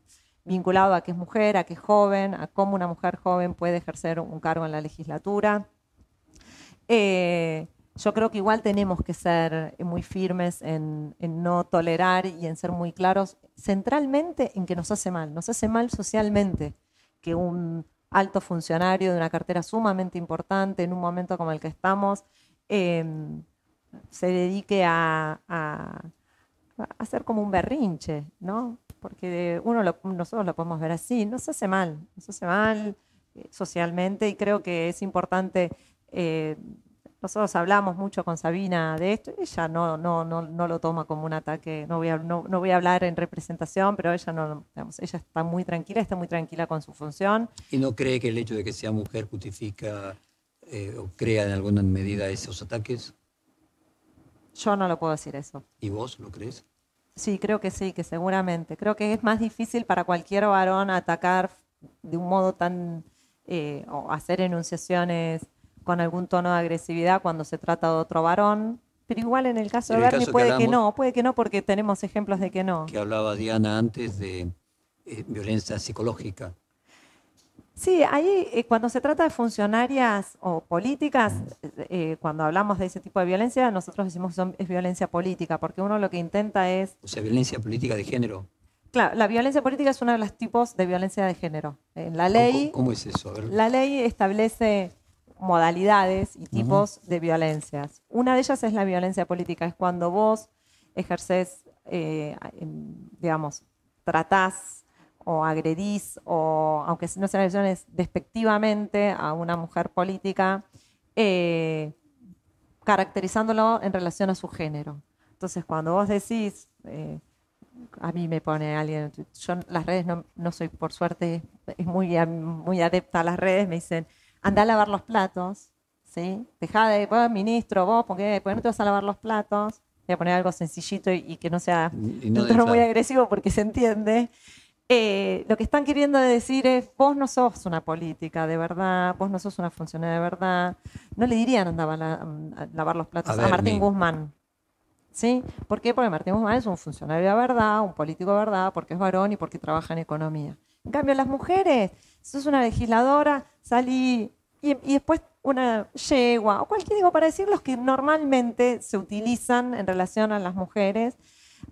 vinculado a que es mujer, a que es joven, a cómo una mujer joven puede ejercer un cargo en la legislatura. Eh, yo creo que igual tenemos que ser muy firmes en, no tolerar y en ser muy claros, centralmente en que nos hace mal, nos hace mal socialmente que un alto funcionario de una cartera sumamente importante en un momento como el que estamos em, se dedique a, a hacer como un berrinche, ¿no? porque uno nosotros lo podemos ver así, nos hace mal, nos hace mal eh, socialmente y creo que es importante, eh, nosotros hablamos mucho con Sabina de esto, ella no, no, no, no lo toma como un ataque, no voy, a, no, voy a hablar en representación, pero ella, no, digamos, ella está muy tranquila, está muy tranquila con su función. ¿Y no cree que el hecho de que sea mujer justifica eh, o crea en alguna medida esos ataques? Yo no lo puedo decir eso. ¿Y vos lo crees? Sí, creo que sí, que seguramente. Creo que es más difícil para cualquier varón atacar de un modo tan, eh, o hacer enunciaciones con algún tono de agresividad cuando se trata de otro varón. Pero igual en el caso de Bernie puede que, no, puede que no, porque tenemos ejemplos de que no. Que hablaba Diana antes de eh, violencia psicológica. Sí, ahí eh, cuando se trata de funcionarias o políticas, eh, cuando hablamos de ese tipo de violencia, nosotros decimos que es violencia política, porque uno lo que intenta es... O sea, violencia política de género. Claro, la violencia política es uno de los tipos de violencia de género. En la ley, ¿Cómo, cómo es eso? A ver. la ley establece modalidades y tipos de violencias. Una de ellas es la violencia política, es cuando vos ejerces, eh, digamos, tratás o agredís, o aunque no sean agresiones, despectivamente a una mujer política, eh, caracterizándolo en relación a su género. Entonces, cuando vos decís, eh, a mí me pone alguien, yo las redes no, no soy por suerte es muy, muy adepta a las redes, me dicen, anda a lavar los platos, ¿sí? Deja de, vos, ministro, vos, ¿por qué, por qué no te vas a lavar los platos? Voy a poner algo sencillito y, y que no sea Y un no tono muy agresivo porque se entiende. Eh, lo que están queriendo decir es, vos no sos una política de verdad, vos no sos una funcionaria de verdad. No le dirían andaba a, a lavar los platos A Martín mi- Guzmán. ¿Sí? ¿Por qué? Porque Martín Guzmán es un funcionario de verdad, un político de verdad, porque es varón y porque trabaja en economía. En cambio, las mujeres, sos una legisladora, salí y, y después una yegua, o cualquier, digo, para decir los que normalmente se utilizan en relación a las mujeres,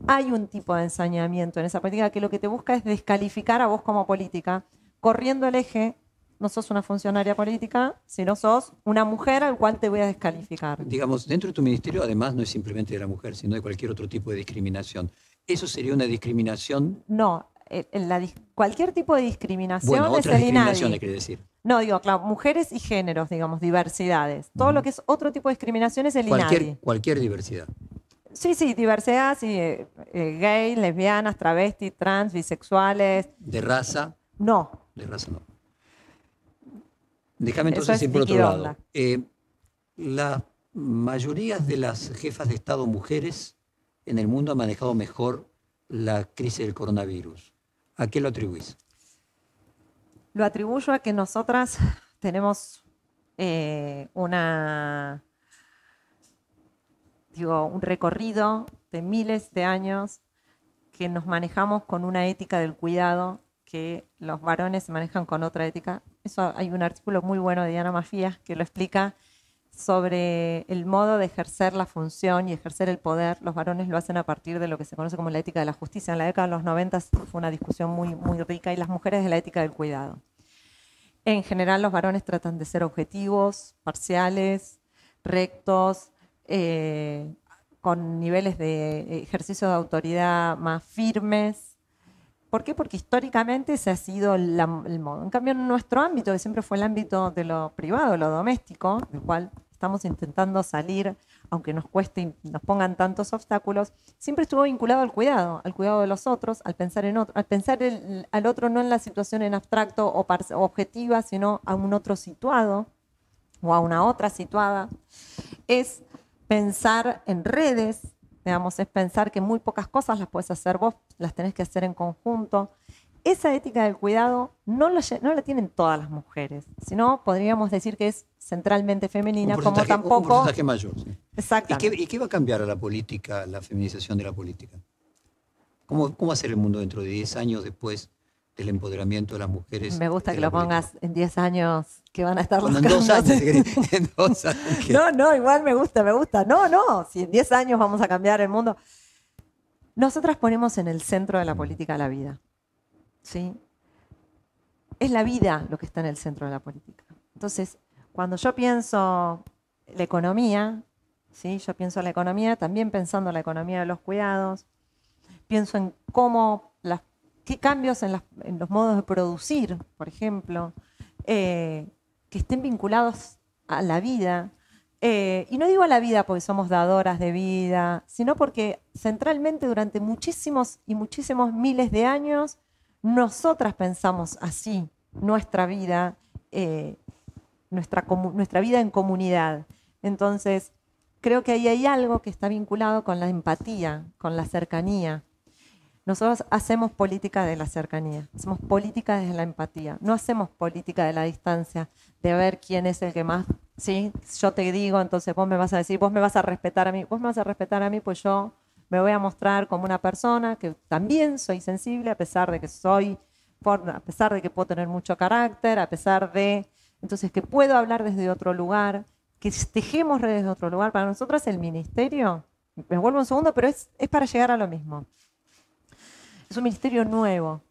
hay un tipo de ensañamiento en esa política que lo que te busca es descalificar a vos como política, corriendo el eje, no sos una funcionaria política, sino sos una mujer al cual te voy a descalificar. Digamos, dentro de tu ministerio, además, no es simplemente de la mujer, sino de cualquier otro tipo de discriminación. ¿Eso sería una discriminación? No, eh, en la dis- cualquier tipo de discriminación Bueno, es otras el discriminaciones, quiere decir. No, digo, claro, mujeres y géneros, digamos, diversidades. Todo lo que es otro tipo de discriminación es el Cualquier, INADI. cualquier diversidad. Sí, sí, diversidad, sí, eh, eh, gay, lesbianas, travestis, trans, bisexuales. De raza, No, de raza no. Déjame entonces es ir por otro lado. Eh, la mayoría de las jefas de Estado mujeres en el mundo han manejado mejor la crisis del coronavirus. ¿A qué lo atribuís? lo atribuyo a que nosotras tenemos eh, una, digo, un recorrido de miles de años que nos manejamos con una ética del cuidado que los varones se manejan con otra ética. Eso hay un artículo muy bueno de Diana Mafías que lo explica sobre el modo de ejercer la función y ejercer el poder. Los varones lo hacen a partir de lo que se conoce como la ética de la justicia. En la década de los 90 fue una discusión muy, muy rica y las mujeres de la ética del cuidado. En general, los varones tratan de ser objetivos, parciales, rectos, eh, con niveles de ejercicio de autoridad más firmes. ¿Por qué? Porque históricamente ese ha sido la- el modo. En cambio, en nuestro ámbito, que siempre fue el ámbito de lo privado, lo doméstico, del cual estamos intentando salir, aunque nos cueste y nos pongan tantos obstáculos, siempre estuvo vinculado al cuidado, al cuidado de los otros, al pensar en otro, al pensar el- al otro no en la situación en abstracto o, objetiva, sino a un otro situado o a una otra situada. Es pensar en redes, digamos, es pensar que muy pocas cosas las puedes hacer vos, las tenés que hacer en conjunto. Esa ética del cuidado no, la tienen todas las mujeres, sino podríamos decir que es centralmente femenina, Un como porcentaje- Un tampoco... porcentaje mayor. sí. ¿Y y qué va a cambiar a la política, la feminización de la política? ¿Cómo, cómo va a ser el mundo dentro de 10 años después del empoderamiento de las mujeres? Me gusta en que lo pongas en 10 años que van a estar los Bueno, en dos años, en dos que- No, no, igual me gusta, me gusta. No, no, si en 10 años vamos a cambiar el mundo. Nosotras ponemos en el centro de la política la vida. ¿Sí? Es la vida lo que está en el centro de la política. Entonces, cuando yo pienso la economía, ¿sí? yo pienso la economía también pensando la economía de los cuidados, pienso en cómo, cambios en, los modos de producir, por ejemplo, eh, que estén vinculados a la vida. Eh, y no digo a la vida porque somos dadoras de vida, sino porque centralmente durante muchísimos y muchísimos miles de años, nosotras pensamos así nuestra vida, eh, nuestra vida en comunidad. Entonces, creo que ahí hay algo que está vinculado con la empatía, con la cercanía. Nosotros hacemos política de la cercanía, hacemos política desde la empatía, no hacemos política de la distancia, de ver quién es el que más, ¿sí? Yo te digo, entonces vos me vas a decir, vos me vas a respetar a mí, vos me vas a respetar a mí, pues yo me voy a mostrar como una persona que también soy sensible, a pesar de que soy, a pesar de que puedo tener mucho carácter, a pesar de, entonces que puedo hablar desde otro lugar, que tejemos redes de otro lugar. Para nosotros el ministerio, me vuelvo un segundo, pero es, es para llegar a lo mismo Es un ministerio nuevo.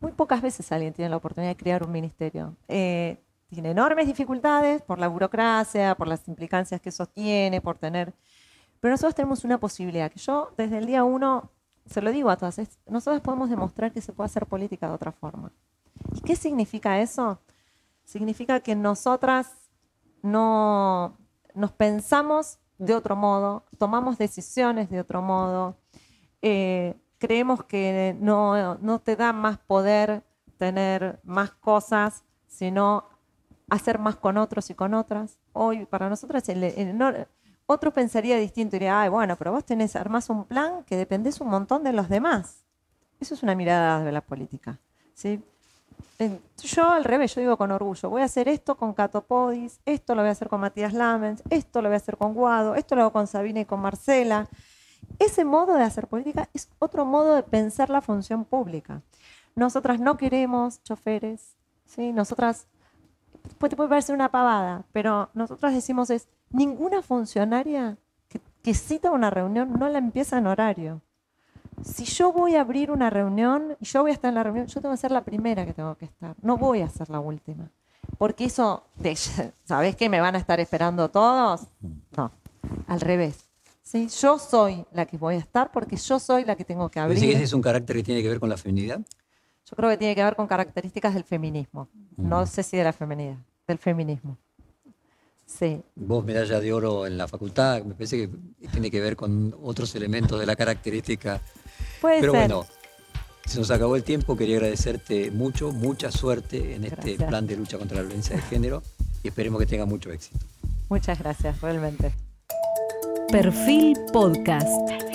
Muy pocas veces alguien tiene la oportunidad de crear un ministerio. Eh, tiene enormes dificultades por la burocracia, por las implicancias que eso tiene, por tener... Pero nosotros tenemos una posibilidad, que yo desde el día uno, se lo digo a todas, nosotros podemos demostrar que se puede hacer política de otra forma. ¿Y qué significa eso? Significa que nosotras no nos pensamos de otro modo, tomamos decisiones de otro modo, eh, creemos que no, no te da más poder tener más cosas, sino hacer más con otros y con otras. Hoy para nosotros otro pensaría distinto, diría, ay, bueno, pero vos tenés, armás un plan que dependés un montón de los demás. Eso es una mirada de la política. ¿sí? Yo al revés, yo digo con orgullo, voy a hacer esto con Catopodis, esto lo voy a hacer con Matías Lamens, esto lo voy a hacer con Guado, esto lo hago con Sabina y con Marcela. Ese modo de hacer política es otro modo de pensar la función pública. Nosotras no queremos choferes, ¿sí? nosotras te puede parecer una pavada, pero nosotros decimos es, ninguna funcionaria que, cita una reunión no la empieza en horario. Si yo voy a abrir una reunión y yo voy a estar en la reunión, yo tengo que ser la primera que tengo que estar, no voy a ser la última. Porque eso, ¿sabes que me van a estar esperando todos? No, al revés. ¿Sí? Yo soy la que voy a estar porque yo soy la que tengo que abrir. ese es un carácter que tiene que ver con la feminidad? Yo creo que tiene que ver con características del feminismo. No sé si de la feminidad, del feminismo. Sí. Vos medalla de oro en la facultad, me parece que tiene que ver con otros elementos de la característica. Puede Pero ser. bueno, se nos acabó el tiempo, quería agradecerte mucho, mucha suerte en este plan de lucha contra la violencia de género y esperemos que tenga mucho éxito. Muchas gracias, realmente. Perfil Podcast.